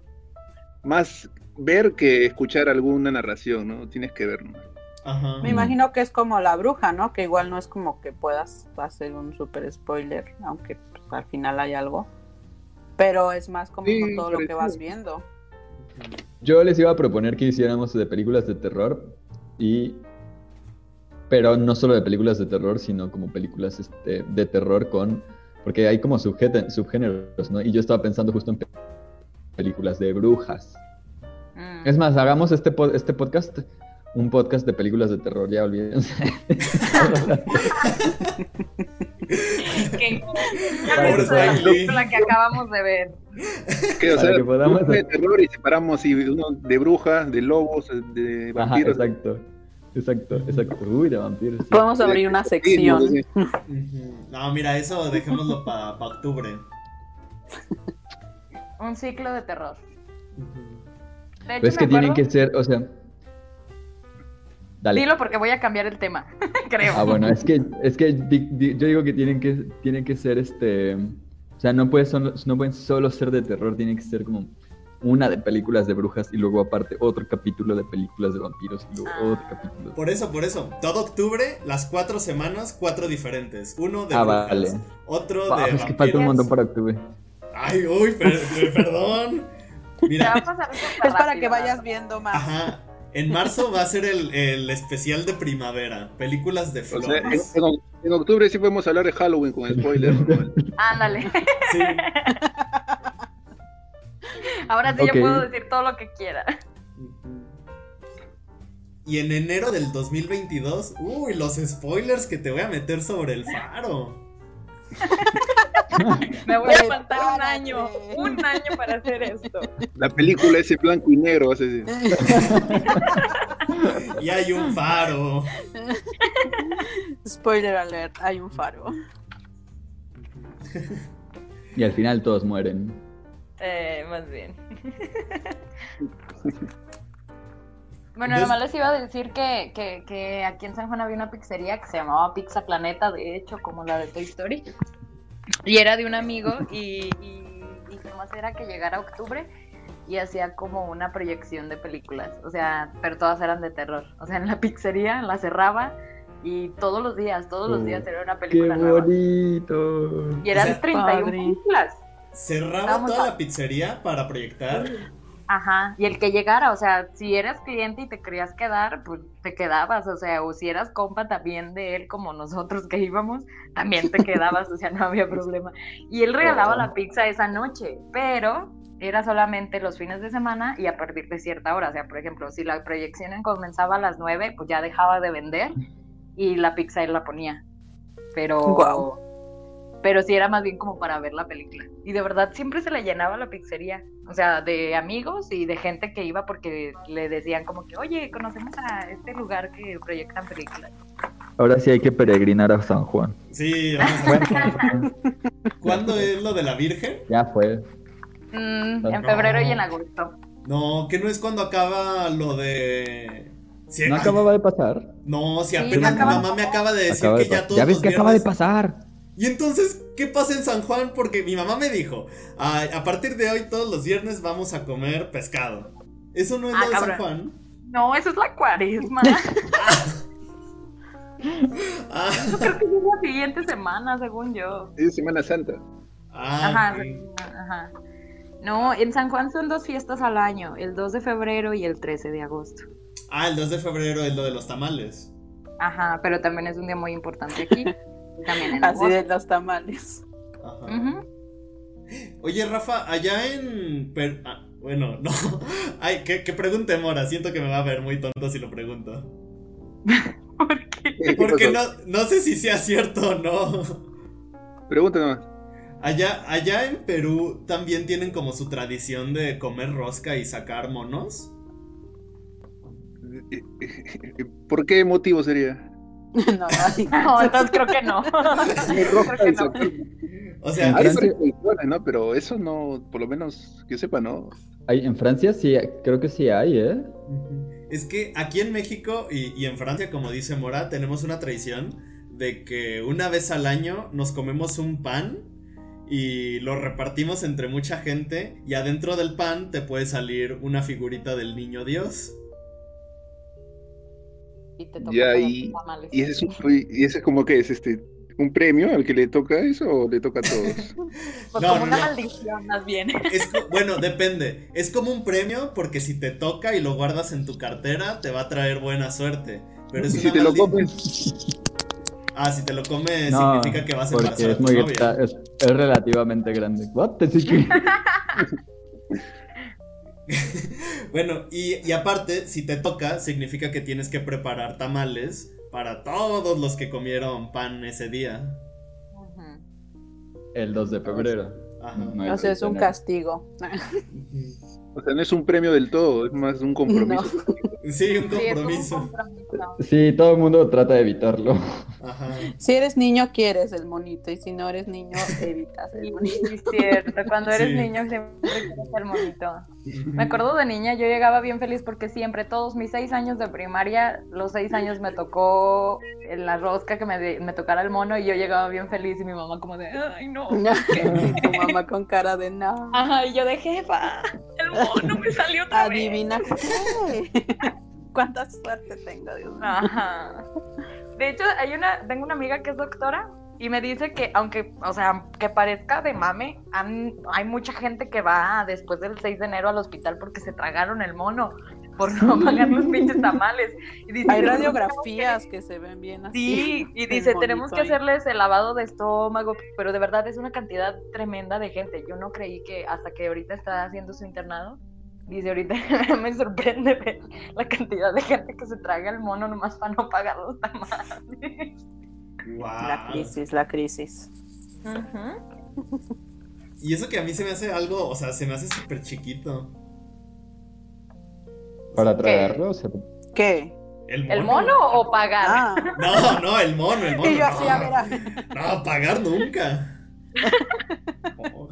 más ver que escuchar alguna narración, ¿no? Tienes que ver, ¿no? Ajá. Me imagino que es como la bruja, ¿no? Que igual no es como que puedas hacer un super spoiler, aunque pues, al final hay algo. Pero es más como Sí, con todo lo que vas viendo. Yo les iba a proponer que hiciéramos de películas de terror y... Pero no solo de películas de terror, sino como películas este, de terror con... Porque hay como subgéneros, ¿no? Y yo estaba pensando justo en pe- películas de brujas. Es más, hagamos este, pod- este podcast, un podcast de películas de terror, ya olvídense. Que- Para que acabamos de ver. Que, o sea, que podamos- de terror y separamos y uno de brujas, de lobos, de Ajá, vampiros. exacto. Exacto, exacto. Uy, de vampiros. sí. Podemos abrir una sección. No, mira, eso dejémoslo para octubre. Un ciclo de terror. Ujú. De hecho, Pues que tienen que ser, o sea... Dale. Dilo porque voy a cambiar el tema, creo. Ah, bueno, es que, es que di- di- yo digo que tienen que, tienen que ser este. O sea, no, puede solo- no pueden solo ser de terror, tienen que ser como una de películas de brujas y luego aparte otro capítulo de películas de vampiros y luego Ah. otro capítulo. Por eso, por eso. Todo octubre, las cuatro semanas, cuatro diferentes. Uno de Ah, brujas, vale. otro Ah, de pues que falta un montón para octubre. Ay, uy, per- per- perdón. Te va a Mira, pasar súper Es para rápido, que vayas viendo más. ajá. En marzo va a ser el, el especial de primavera. Películas de O sea, en, flores. en- octubre sí podemos hablar de Halloween con spoiler. Ándale. Sí. Ahora sí yo puedo decir todo lo que quiera. Y en enero del 2022, uy, los spoilers que te voy a meter sobre el faro. Me voy a faltar un año, un año para hacer esto. La película ese blanco y negro. vas a decir. Y hay un faro. Spoiler alert, hay un faro. Y al final todos mueren. Eh, más bien. Bueno, nomás les iba a decir que, que, que aquí en San Juan había una pizzería que se llamaba Pizza Planeta, de hecho, como la de Toy Story. Y era de un amigo y, y, y nomás era que llegara octubre y hacía como una proyección de películas. O sea, pero todas eran de terror. O sea, en la pizzería la cerraba y todos los días, todos los Oh, días era una ¡Qué película nueva. bonito! Y eran O sea, 31 padre. películas. Cerraba toda a- la pizzería para proyectar. Ajá, y el que llegara, o sea, si eras cliente y te querías quedar, pues te quedabas, o sea, o si eras compa también de él, como nosotros que íbamos, también te quedabas, o sea, no había problema. Y él regalaba Oh. la pizza esa noche, pero era solamente los fines de semana y a partir de cierta hora, o sea, por ejemplo, si la proyección comenzaba a las 9, pues ya dejaba de vender y la pizza él la ponía. Pero Guau. Pero sí era más bien como para ver la película. Y de verdad siempre se le llenaba la pizzería. O sea, de amigos y de gente que iba porque le decían como que, oye, conocemos a este lugar que proyectan películas. Ahora sí hay que peregrinar a San Juan. Sí, vamos a ¿Cuándo es lo de la Virgen? Ya fue. Mm, en No. febrero y en agosto. No, que no es cuando acaba lo de. Sí, ¿No acababa de pasar? No, si Sí, apenas mi acaba- mamá me acaba de decir Acaba de que ya todos ya ves los que acaba de pasar. Y entonces, ¿qué pasa en San Juan? Porque mi mamá me dijo, "Ay, a partir de hoy todos los viernes vamos a comer pescado. ¿Eso no es Ah, lo de San. Juan? No, eso es la cuaresma. Ah, Eso creo que es la siguiente semana, según yo. Es Semana Santa. ah, Ajá, ajá. No, en San Juan son dos fiestas al año, el 2 de febrero y el 13 de agosto. Ah, el 2 de febrero es lo de los tamales. Ajá, pero también es un día muy importante aquí. También en Así de los tamales. Ajá. Oye, Rafa, allá en... Per- ah, bueno, no. Ay, que, que pregunte Mora. Siento que me va a ver muy tonto si lo pregunto. ¿Por qué? ¿Qué Porque no, no sé si sea cierto o no. Pregunta nomás. Allá, allá en Perú también tienen como su tradición de comer rosca y sacar monos. ¿Por qué motivo sería? No, entonces creo que no. Creo que no. O sea, En Hay ¿no? Pero eso no, por lo menos que sepa, ¿no? Hay, en Francia sí, creo que sí hay, ¿eh? Es que aquí en México y, y en Francia, como dice Mora, tenemos una tradición de que una vez al año nos comemos un pan y lo repartimos entre mucha gente y adentro del pan te puede salir una figurita del niño Dios. Y te toca Ya, y-. Y ese es, un- y ese es como que es este un premio al que le toca eso o le toca a todos. Pues No, como no, una no. maldición, más bien. Es bueno, depende. Es como un premio porque si te toca y lo guardas en tu cartera te va a traer buena suerte. Pero es Y una si te lo comes, Ah, si te lo comes No, significa que vas a embarazar a es tu novia. es, es relativamente grande. What? Bueno, y, y aparte, si te toca, significa que tienes que preparar tamales para todos los que comieron pan ese día. El 2 de febrero. Ajá. No hay O sea, es un castigo. o sea, no es un premio del todo, es más un compromiso. Sí, un Sí, es un compromiso. Sí, todo el mundo trata de evitarlo. Ajá. Si eres niño, quieres el monito. Y si no eres niño, evitas el monito. Sí, es cierto. Cuando eres Sí. niño siempre quieres ser monito. Me acuerdo de niña, yo llegaba bien feliz porque siempre, todos mis seis años de primaria, los seis años me tocó en la rosca que me, de- me tocara el mono y yo llegaba bien feliz y mi mamá como de, ay no. Y tu mamá con cara de no. Ajá, y yo de jefa, el mono me salió otra vez. Adivina qué. Cuánta suerte tengo, Dios mío. Ajá. De hecho, hay una, tengo una amiga que es doctora y me dice que aunque, o sea, que parezca de mame, han- hay mucha gente que va después del 6 de enero al hospital porque se tragaron el mono por no pagar los pinches tamales. Y dice, Hay "Pero radiografías que se ven bien así. Sí, y dice, tenemos que hacerles el lavado de estómago, pero de verdad es una cantidad tremenda de gente. Yo no creí que hasta que ahorita está haciendo su internado, dice, ahorita me sorprende ver la cantidad de gente que se traga el mono nomás para no pagar los tamales. La Wow. crisis, la crisis. Ujú. Y eso que a mí se me hace algo, o sea, se me hace súper chiquito. Para tragarlo, o sea, ¿Qué? ¿El mono? ¿El mono o pagar? Ah. No, no, el mono, el mono. Y yo así, no. a ver, a ver. No, pagar nunca.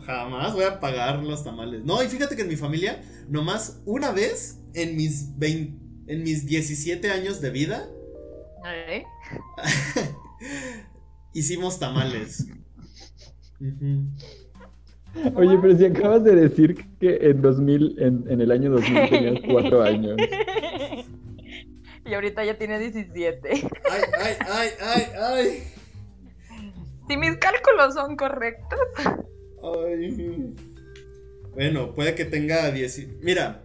Jamás voy a pagar los tamales. No, y fíjate que en mi familia, nomás una vez en mis 20 en mis 17 años de vida, ¿Eh? hicimos tamales. Ujú. Oye, pero si acabas de decir que en 2000, en, en el año 2000 tenías cuatro años. Y ahorita ya tiene 17. Ay, ay, ay, ay, ay. Si mis cálculos son correctos. Ay. Bueno, puede que tenga 10. Mira,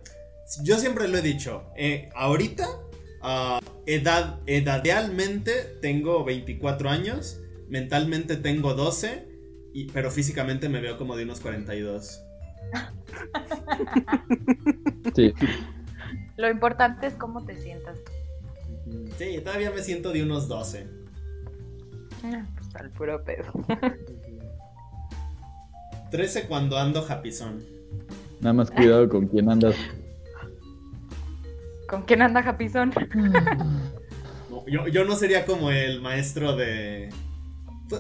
yo siempre lo he dicho. eh, ahorita, ah, edad, edadialmente tengo 24 años. Mentalmente tengo 12. Y- pero físicamente me veo como de unos 42. Sí, Lo importante es cómo te sientas tú. Sí, todavía me siento de unos 12. Ah, Pues al puro pedo. 13 cuando ando japizón. nada más cuidado con quién andas. ¿Con quién anda Japizón? No, yo, yo no sería como el maestro de...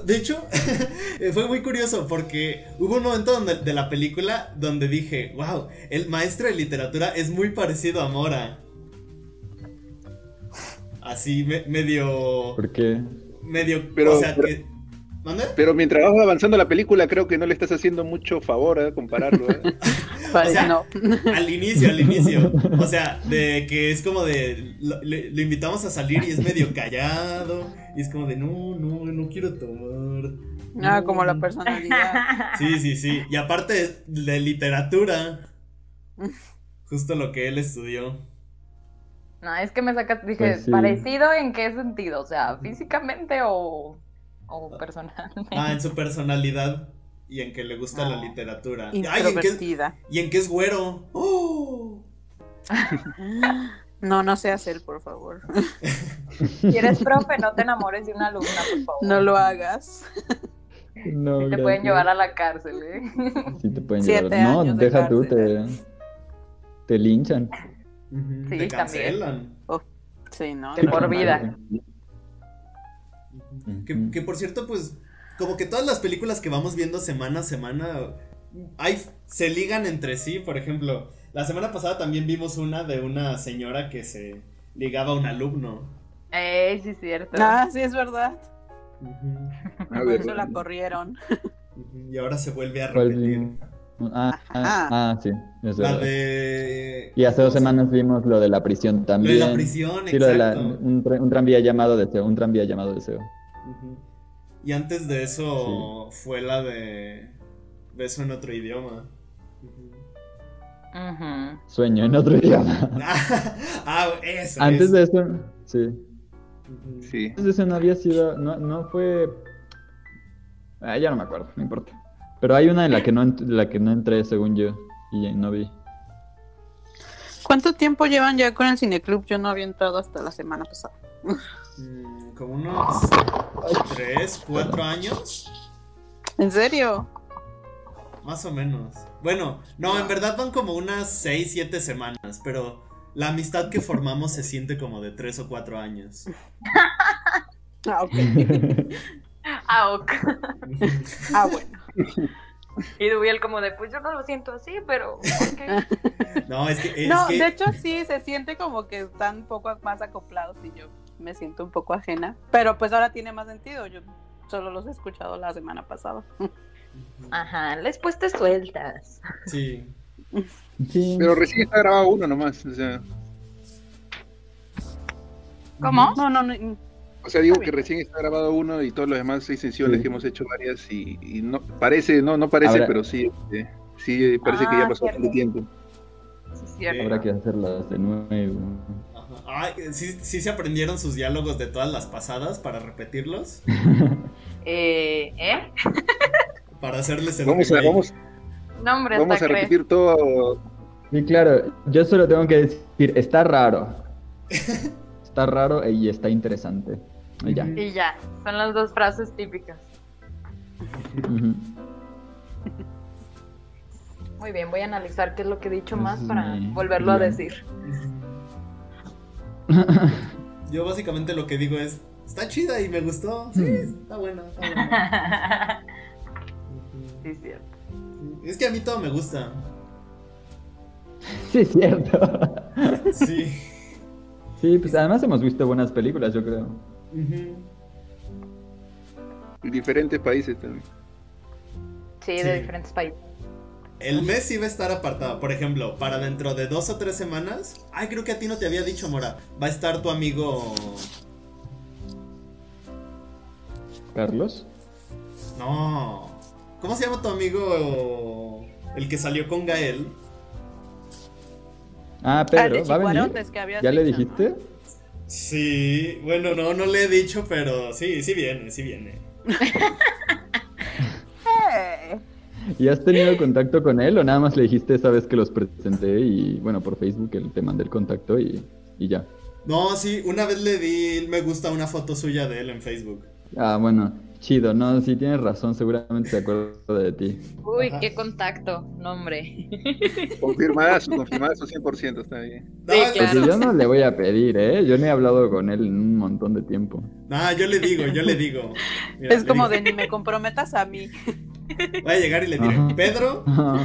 De hecho, fue muy curioso porque hubo un momento donde, de la película donde dije, wow, el maestro de literatura es muy parecido a Mora. Así, me- medio... ¿Por qué? Medio... Pero- o sea, pero-. Pero mientras vas avanzando la película, creo que no le estás haciendo mucho favor a compararlo. ¿eh? Parece sea, no. Al inicio, al inicio. O sea, de que es como de. Lo, le- lo invitamos a salir y es medio callado. Y es como de, no, no, no quiero tomar. Ah, no, como la no". personalidad. Sí, sí, sí. Y aparte de literatura. Justo lo que él estudió. No, es que me sacas, dije, Pues sí. ¿parecido en qué sentido? O sea, físicamente o, o personalmente. Ah, en su personalidad. Y en que le gusta la Ah. literatura. Ay, ¿en qué, Introvertida. y en que es güero. ¡Oh! No, no seas él, por favor. Si eres profe, no te enamores de una alumna, por favor. No lo hagas. No, Sí te pueden llevar a la cárcel, ¿eh? Sí te pueden Siete llevar. No, años de deja tú, te, te linchan. Ujú, Sí, Te también. cancelan. Sí, no. De por vida. Que, que por cierto, pues, como que todas las películas que vamos viendo semana a semana, hay, se ligan entre sí. Por ejemplo, la semana pasada también vimos una de una señora que se ligaba a un alumno. Eh, sí, es cierto. Ah, sí, es verdad. Por ver, eso la corrieron. Y ahora se vuelve a ¿Cuál repetir. Ah, ah, ah, sí, es La verdad. de. Y hace dos ¿cómo se- semanas vimos lo de la prisión Lo de también. la prisión, Sí, lo de la, exacto. un, tra- un tranvía llamado deseo, un tranvía llamado deseo. Ujú. Y antes de eso fue la de Beso en otro idioma. Ujú. Ujú. Sueño en otro idioma. ah, eso. Antes es. de eso, sí. Sí. Antes de eso no había sido, no, no fue... Ah, ya no me acuerdo, no importa. Pero hay una en la que no, la que no entré, según yo, y no vi. ¿Cuánto tiempo llevan ya con el cineclub? Yo no había entrado hasta la semana pasada. Mm, como unos 3, 4 años. ¿En serio? Más o menos. Bueno, no, en verdad van como unas 6, 7 semanas, pero la amistad que formamos se siente como de 3 o 4 años. Ah, ok. Ah, ok. Ah, bueno. Y Dubiel como de, pues yo no lo siento así, pero... ok. No, es que. Es No, que- de hecho sí, se siente como que están un poco más acoplados y yo me siento un poco ajena. Pero pues ahora tiene más sentido. Yo solo los he escuchado la semana pasada. Ajá, les pues te sueltas. Sí. Sí. Pero recién está grabado uno nomás. O sea, ¿Cómo? No, no, no. o sea digo que recién está grabado uno y todos los demás seis sesiones Sí. que hemos hecho varias y, y no parece, no, no parece, Habrá- pero sí, este, sí parece que ya Ah, pasó cierto. bastante tiempo. Sí, es cierto. Habrá que hacerlas de nuevo. Ay, ¿sí, sí se aprendieron sus diálogos de todas las pasadas para repetirlos. Eh, ¿eh? Para hacerles el Vamos a, vamos, No, hombre, vamos a repetir todo. Sí, claro, yo solo tengo que decir, está raro. Está raro y está interesante. Y ya. Y ya, son las dos frases típicas. Muy bien, voy a analizar qué es lo que he dicho más para volverlo a decir. Yo básicamente lo que digo es, está chida y me gustó. Sí, está buena, está buena. sí, es cierto. Es que a mí todo me gusta. Sí, es cierto. Sí. Sí, pues además hemos visto buenas películas, yo creo. En diferentes países también. Sí, de Sí. diferentes países. El mes va a estar apartado. Por ejemplo, para dentro de dos o tres semanas. Ay, creo que a ti no te había dicho, Mora. Va a estar tu amigo. Carlos. No. ¿Cómo se llama tu amigo? El que salió con Gael. Ah, Pedro, ¿va a venir? Que ¿Ya le dijiste? Sí, bueno, no, no le he dicho, pero sí, sí viene, sí viene. ¿Y has tenido contacto con él o nada más le dijiste esa vez que los presenté y bueno, por Facebook te mandé el contacto y, y ya? No, sí, una vez le di me gusta una foto suya de él en Facebook. Ah, bueno, chido, no, sí tienes razón, seguramente se acuerda de ti. Uy, Ajá. qué contacto, no hombre. Confirmadas, confirmadas, 100% está bien. No, Sí, pues, Pues yo no le voy a pedir, ¿eh? Yo no he hablado con él en un montón de tiempo. no, yo le digo, yo le digo. Mira, es le como digo- de ni me comprometas a mí. Voy a llegar y le diré, Ajá. Pedro,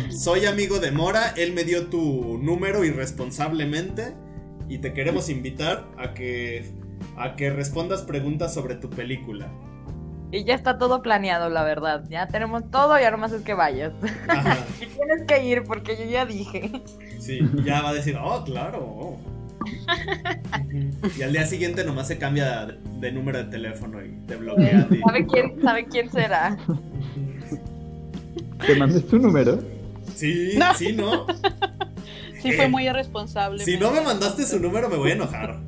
soy amigo de Mora, él me dio tu número irresponsablemente y te queremos invitar a que a que respondas preguntas sobre tu película. Y ya está todo planeado, la verdad. Ya tenemos todo y ahora más es que vayas. Y tienes que ir porque yo ya dije. sí, ya va a decir, oh, claro. Y al día siguiente nomás se cambia de, de número de teléfono y te bloquea. ¿Sabe quién, ¿Sabe quién será? ¿Te mandé tu número? Sí, No. sí, ¿no? Sí, fue muy irresponsable. Si no me mandaste su número me voy a enojar.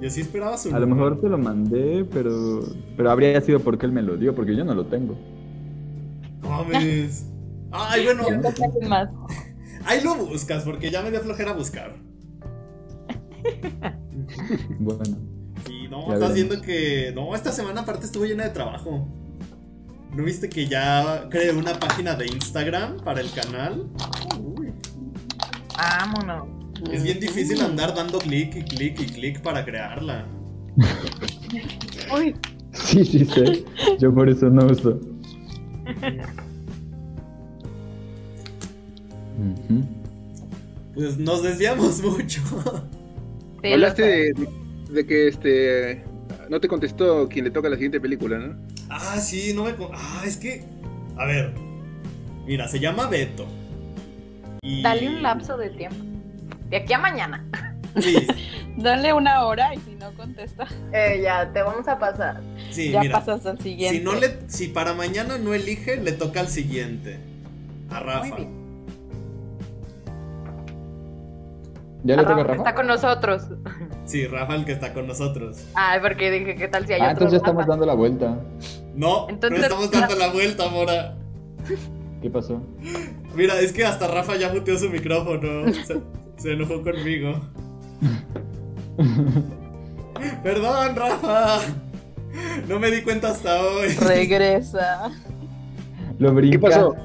Yo sí esperaba su A lo mejor te lo mandé, pero pero habría sido porque él me lo dio, porque yo no lo tengo. No mames. Ay, bueno, ahí lo buscas porque ya me dio flojera buscar. Bueno, Y no, Ya estás veremos. viendo que. No, esta semana aparte estuvo llena de trabajo. ¿No viste que ya creé una página de Instagram para el canal? Uy, Vámonos. Es bien difícil andar dando clic y clic y clic para crearla. Uy, Sí, sí sé. Yo por eso no uso. Pues nos desviamos mucho. sí, Hablaste de, de que este no te contestó quien le toca la siguiente película, ¿no? Ah, sí, no me. Ah, es que. A ver. Mira, se llama Beto. Y... Dale un lapso de tiempo. De aquí a mañana. Sí, Dale una hora y si no contesta, Eh, ya, te vamos a pasar. sí, ya mira. pasas al siguiente. Si, no le, si para mañana no elige, le toca al siguiente. A Rafa. ¿Ya le toca a Rafa, Rafa? Está con nosotros. Sí, Rafa el que está con nosotros. Ay, porque dije, ¿qué tal si hay Ah, otro entonces ya estamos Rafa? dando la vuelta. No, Entonces- no estamos dando la vuelta, Mora. ¿Qué pasó? Mira, es que hasta Rafa ya muteó su micrófono. Se, se enojó conmigo. Perdón, Rafa. No me di cuenta hasta hoy. Regresa. Lo ¿Qué pasó?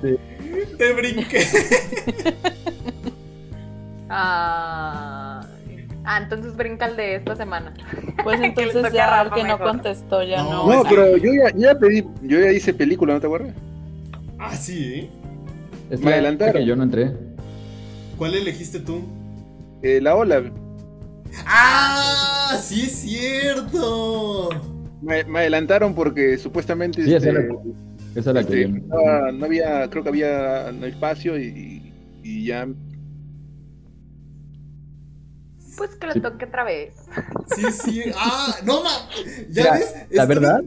Te brinqué. Ah, ah, entonces brinca el de esta semana. Pues entonces ya el Rafa que no mejor. contestó ya No, no. Pero yo ya, ya pedí, yo ya hice película, ¿no te acuerdas? Ah, sí. Es Me adelantaron. que yo no entré. ¿Cuál elegiste tú? Eh, la ola. ¡Ah! ¡Sí es cierto! Me, me adelantaron porque supuestamente Sí, esa este, era- Esa es la que este, no. estaba- no había, creo que había no espacio y, y ya Pues que Sí. toque otra vez. Sí, sí. ¡Ah! ¡No, ma! ¿Ya Mira, ves? La Esto- verdad,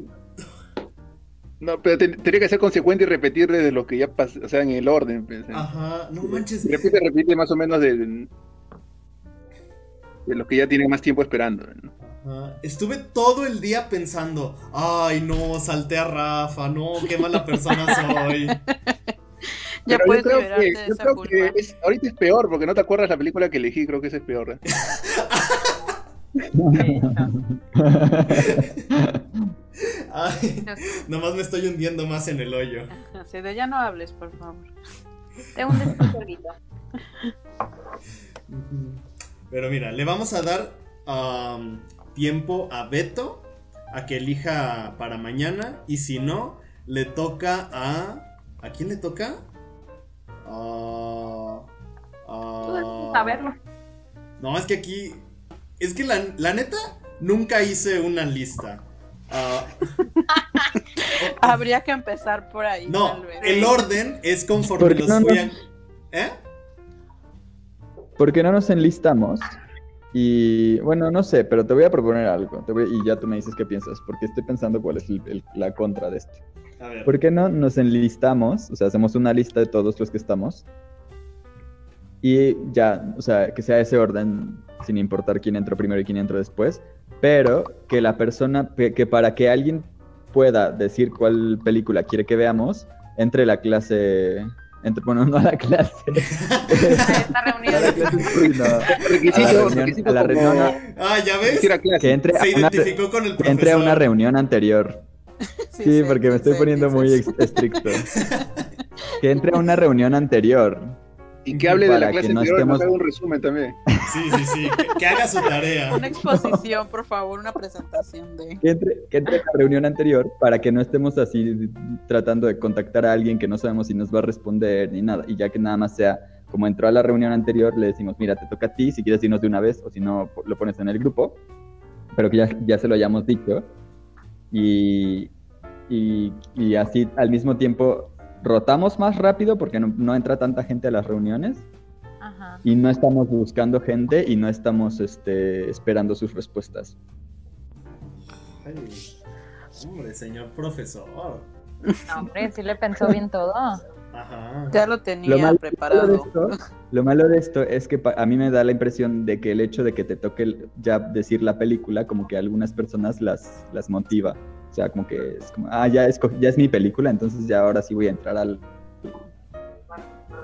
No, pero ten- tendría que ser consecuente y repetir desde lo que ya pasó, o sea, en el orden. pues, ¿eh? Ajá, no manches. Repite, repite más o menos de, de los que ya tienen más tiempo esperando. ¿no? Ajá. Estuve todo el día pensando, ay no, salté a Rafa, no, qué mala persona soy. Ya Pero puedes yo creo, liberarte que, de yo esa creo culpa. que es- ahorita es peor porque no te acuerdas la película que elegí, creo que esa es peor. ¿eh? Ay, nomás me estoy hundiendo más en el hoyo. Así de ya no hables, por favor. Te hundes tú solito. Pero mira, le vamos a dar am, tiempo a Beto a que elija para mañana y si no, le toca a... ¿A quién le toca? Debes a- saberlo. No, es que aquí. Es que la, la neta, nunca hice una lista. Ah, Habría que empezar por ahí. no, tal vez. el orden es conforme ¿Por qué los no fui a. ¿Eh? ¿Por qué no nos enlistamos? Y bueno, no sé, pero te voy a proponer algo. te voy- y ya tú me dices qué piensas, porque estoy pensando cuál es el- el- la contra de esto. A ver. ¿Por qué no nos enlistamos? O sea, hacemos una lista de todos los que estamos. Y ya, o sea, que sea ese orden, sin importar quién entró primero y quién entró después. Pero que la persona, que que para que alguien pueda decir cuál película quiere que veamos, entre la clase. Entre, no a la clase. Esta a la reunión. clase. A la Requisito, reunión, requisito a la como reunión, Ah, ya ves. que entre a Se una, identificó con el que profesor. entre a una reunión anterior. Sí, sí, porque sí, me estoy sí, poniendo sí, muy sí. estricto. Que entre a una reunión anterior. Y que hable de la clase que no anterior, estemos- haga un resumen también. Sí, sí, sí. Que, que haga su tarea. Una exposición, por favor, una presentación de. Que entre, que entre a la reunión anterior para que no estemos así tratando de contactar a alguien que no sabemos si nos va a responder ni nada. Y ya que nada más sea como entró a la reunión anterior, le decimos, mira, te toca a ti, si quieres irnos de una vez o si no, lo pones en el grupo. Pero que ya, ya se lo hayamos dicho. Y, y, y así al mismo tiempo rotamos más rápido porque no, no entra tanta gente a las reuniones. Ajá. y no estamos buscando gente y no estamos este, esperando sus respuestas. Ay, hombre, señor profesor. No, hombre, sí le pensó bien todo. Ajá. Ya lo tenía Lo, mal- malo de preparado. esto, lo malo de esto es que a mí me da la impresión de que el hecho de que te toque ya decir la película, como que a algunas personas las, las motiva. O sea, como que es como, ah, ya, esco- ya es mi película, entonces ya ahora sí voy a entrar al,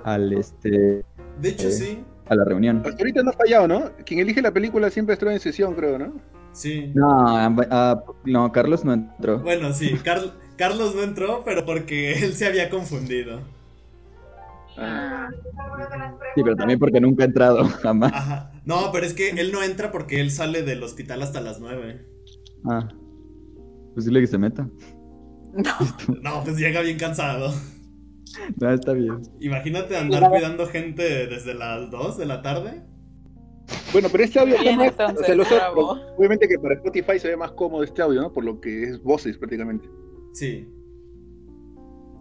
al este, De hecho, Eh. sí. a la reunión. Hasta ahorita no ha fallado, ¿no? Quien elige la película siempre estuvo en sesión, creo, ¿no? Sí. No, ah, no, Carlos no entró. Bueno, sí. Carl- Carlos no entró, pero porque él se había confundido. Ah, Sí, pero también porque nunca ha entrado, jamás. Ajá. No, pero es que él no entra porque él sale del hospital hasta las 9. Ah. Pues dile que se meta. No. Pues llega bien cansado. No, está bien. Imagínate andar cuidando gente desde las 2 de la tarde. Bueno, pero este audio Bien, ¿cómo es? entonces, o sea, los otros- bravo. obviamente que para Spotify se ve más cómodo este audio, ¿no? Por lo que es voces prácticamente. Sí.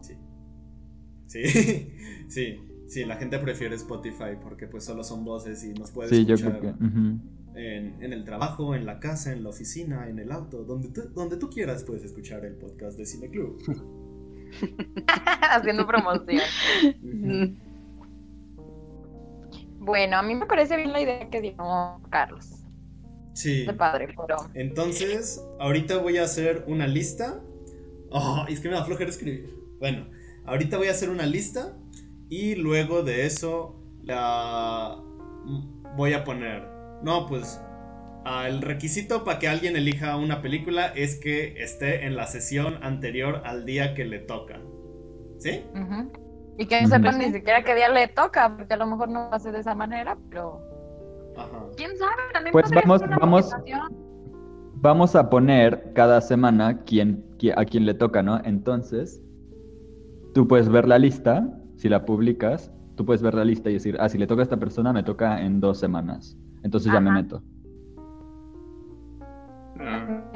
Sí. Sí. Sí. Sí, la gente prefiere Spotify porque pues solo son voces y nos puedes Sí, yo escuchar creo que. ujú. En, en el trabajo, en la casa, en la oficina, en el auto, donde tú, donde tú quieras puedes escuchar el podcast de Cine Club. Haciendo promoción. Bueno, a mí me parece bien la idea que dio Carlos. Sí. De padre, pero. Entonces, ahorita voy a hacer una lista. Oh, es que me da flojera escribir. Bueno, ahorita voy a hacer una lista y luego de eso la voy a poner. No, pues ah, el requisito para que alguien elija una película es que esté en la sesión anterior al día que le toca. ¿Sí? ujú. Y que no sepan ni siquiera qué día le toca, porque a lo mejor no lo hace de esa manera, pero. Ajá. ¿Quién sabe? También Pues vamos- ser una vamos-. Vamos a poner cada semana quién, qui- a quién le toca, ¿no? Entonces, tú puedes ver la lista, si la publicas, tú puedes ver la lista y decir, ah, si le toca a esta persona, me toca en dos semanas. Entonces ya me meto. Ah,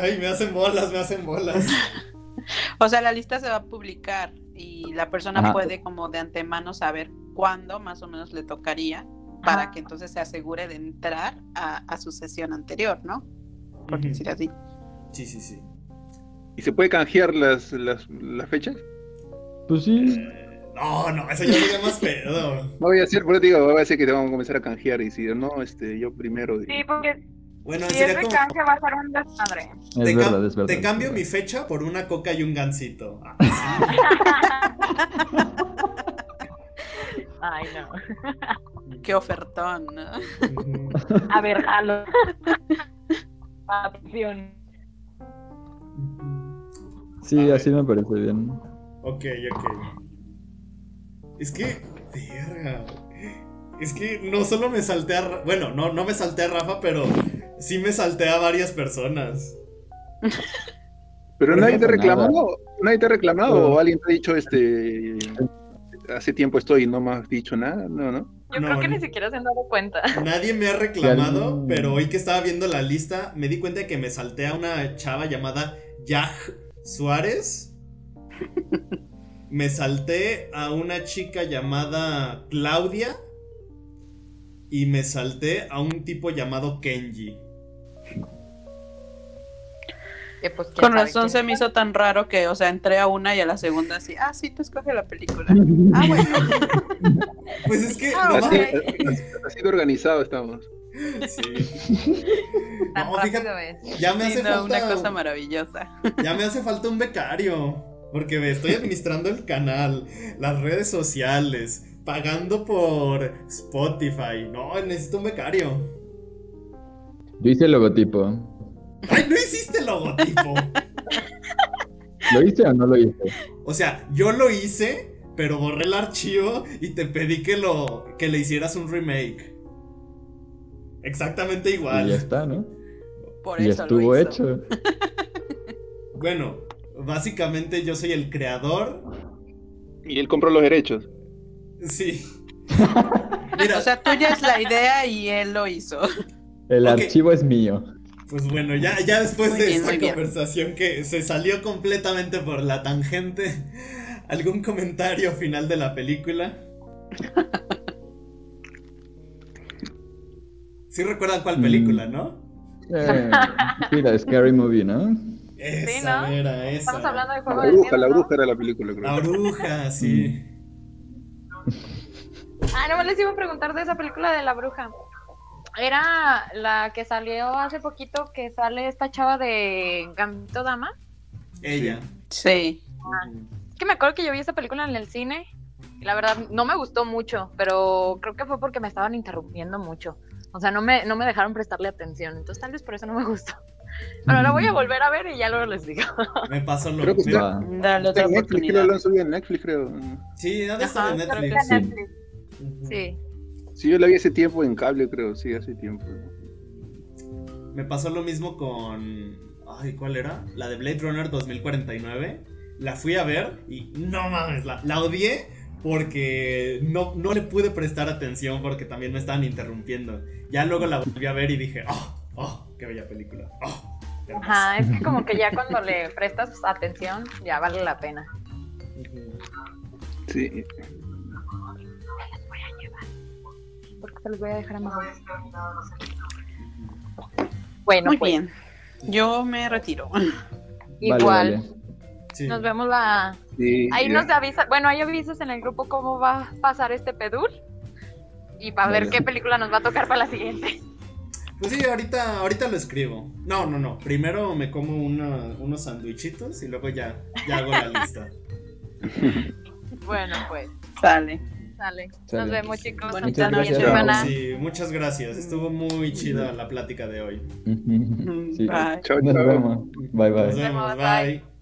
Ay, me hacen bolas, me hacen bolas. O sea, la lista se va a publicar y la persona Ajá. puede como de antemano saber cuándo más o menos le tocaría para Ajá. que entonces se asegure de entrar a, a su sesión anterior, ¿no? Por Ujú. decir así. Sí, sí, sí. ¿Y se puede canjear las, las, las fechas? Pues sí. Eh, no, no, eso ya sería más pedo. No voy a hacer, por eso te digo, voy a decir que te vamos a comenzar a canjear y si no, este, yo primero. y- sí, porque Bueno, si es de como. canje va a ser un desmadre. Es Te, verdad, cam- es verdad. te es cambio verdad. mi fecha por una coca y un gansito. Ah, Ay, no. Qué ofertón. A ver, jalo. Atención. Sí, A así me parece bien. Ok, ok. Es que. Verga. Es que no solo me salté a. Bueno, no, no me salté a Rafa, pero sí me salté a varias personas. Pero No nadie te ha reclamado, nadie te ha reclamado No. o alguien te ha dicho, este, hace tiempo estoy y no me has dicho nada, no, no. Yo No, creo que ni siquiera se han dado cuenta. Nadie me ha reclamado, pero hoy que estaba viendo la lista, me di cuenta de que me salté a una chava llamada Yaj Suárez. Me salté a una chica llamada Claudia. Y me salté a un tipo llamado Kenji. Pues, Con razón se me hizo tan raro que, o sea, entré a una y a la segunda así, ah, sí, tú escoge la película. Ah, bueno. Pues es que. Ah, no Así, mames. así- así de organizado estamos. Sí. No, fíjate, ya me Sí, hace no, falta. una cosa maravillosa. Ya me hace falta un becario. Porque estoy administrando el canal, las redes sociales, pagando por Spotify. No, necesito un becario. Yo hice el logotipo. ¡Ay, no hiciste el logotipo! ¿Lo hice o no lo hice? O sea, yo lo hice, pero borré el archivo y te pedí que lo que le hicieras un remake. Exactamente Y ya igual. está, ¿no? Por Y eso estuvo lo hizo. hecho. Bueno, básicamente yo soy el creador. Y él compró los derechos. Sí. Mira, O sea, tuya es la idea y él lo hizo. El archivo es mío. Pues bueno, ya, ya después Muy de bien, esta conversación que se salió completamente por la tangente, ¿algún comentario final de la película? Sí recuerdan cuál Mm. película, ¿no? Eh, sí, la Scary Movie, ¿no? Esa ¿no? era, esa. Estamos hablando de La juego de bruja, la miedo, ¿no? bruja era la película, creo. La bruja, sí. Ah, no me les iba a preguntar de esa película de la bruja. Era la que salió hace poquito, que sale esta chava de Gambito Dama. Ella. Sí. Es que me acuerdo que yo vi esa película en el cine y la verdad no me gustó mucho, pero creo que fue porque me estaban interrumpiendo mucho. O sea, no me, no me dejaron prestarle atención, entonces tal vez por eso no me gustó. Pero la voy a volver a ver y ya luego les digo. Me pasó lo Creo que me- está- Va. Dale Está otra en Netflix, creo lo han subido en Netflix, creo. Sí, ha de estar Ajá, en creo que Netflix. Sí. Netflix. Sí. Sí, yo la vi hace tiempo en cable, creo, sí, hace tiempo. Me pasó lo mismo con. Ay, ¿cuál era? La de Blade Runner 2049. La fui a ver y no mames, la, la odié porque no, no le pude prestar atención porque también me estaban interrumpiendo. Ya luego la volví a ver y dije, oh, oh, qué bella película. Oh, hermosa". Ajá, es que como que ya cuando le prestas atención, ya vale la pena. Sí. Porque se los voy a dejar a mejor. Bueno, Muy pues, bien. Yo me retiro. igual. Vale, vale. Sí. Nos vemos la. sí, Ahí ya. nos avisa. Bueno, hay avisos en el grupo cómo va a pasar este pedul. Y para ver qué película nos va a tocar para la siguiente. Pues sí, ahorita, ahorita lo escribo. No, no, no. Primero me como una- unos sandwichitos y luego ya, ya hago la lista. Bueno, pues, Sale. sale. Nos vemos, chicos. Semana. Sí, muchas gracias. Estuvo muy chida la plática de hoy. Sí. Bye. Nos vemos. Bye bye. Nos vemos. vemos, bye. Bye.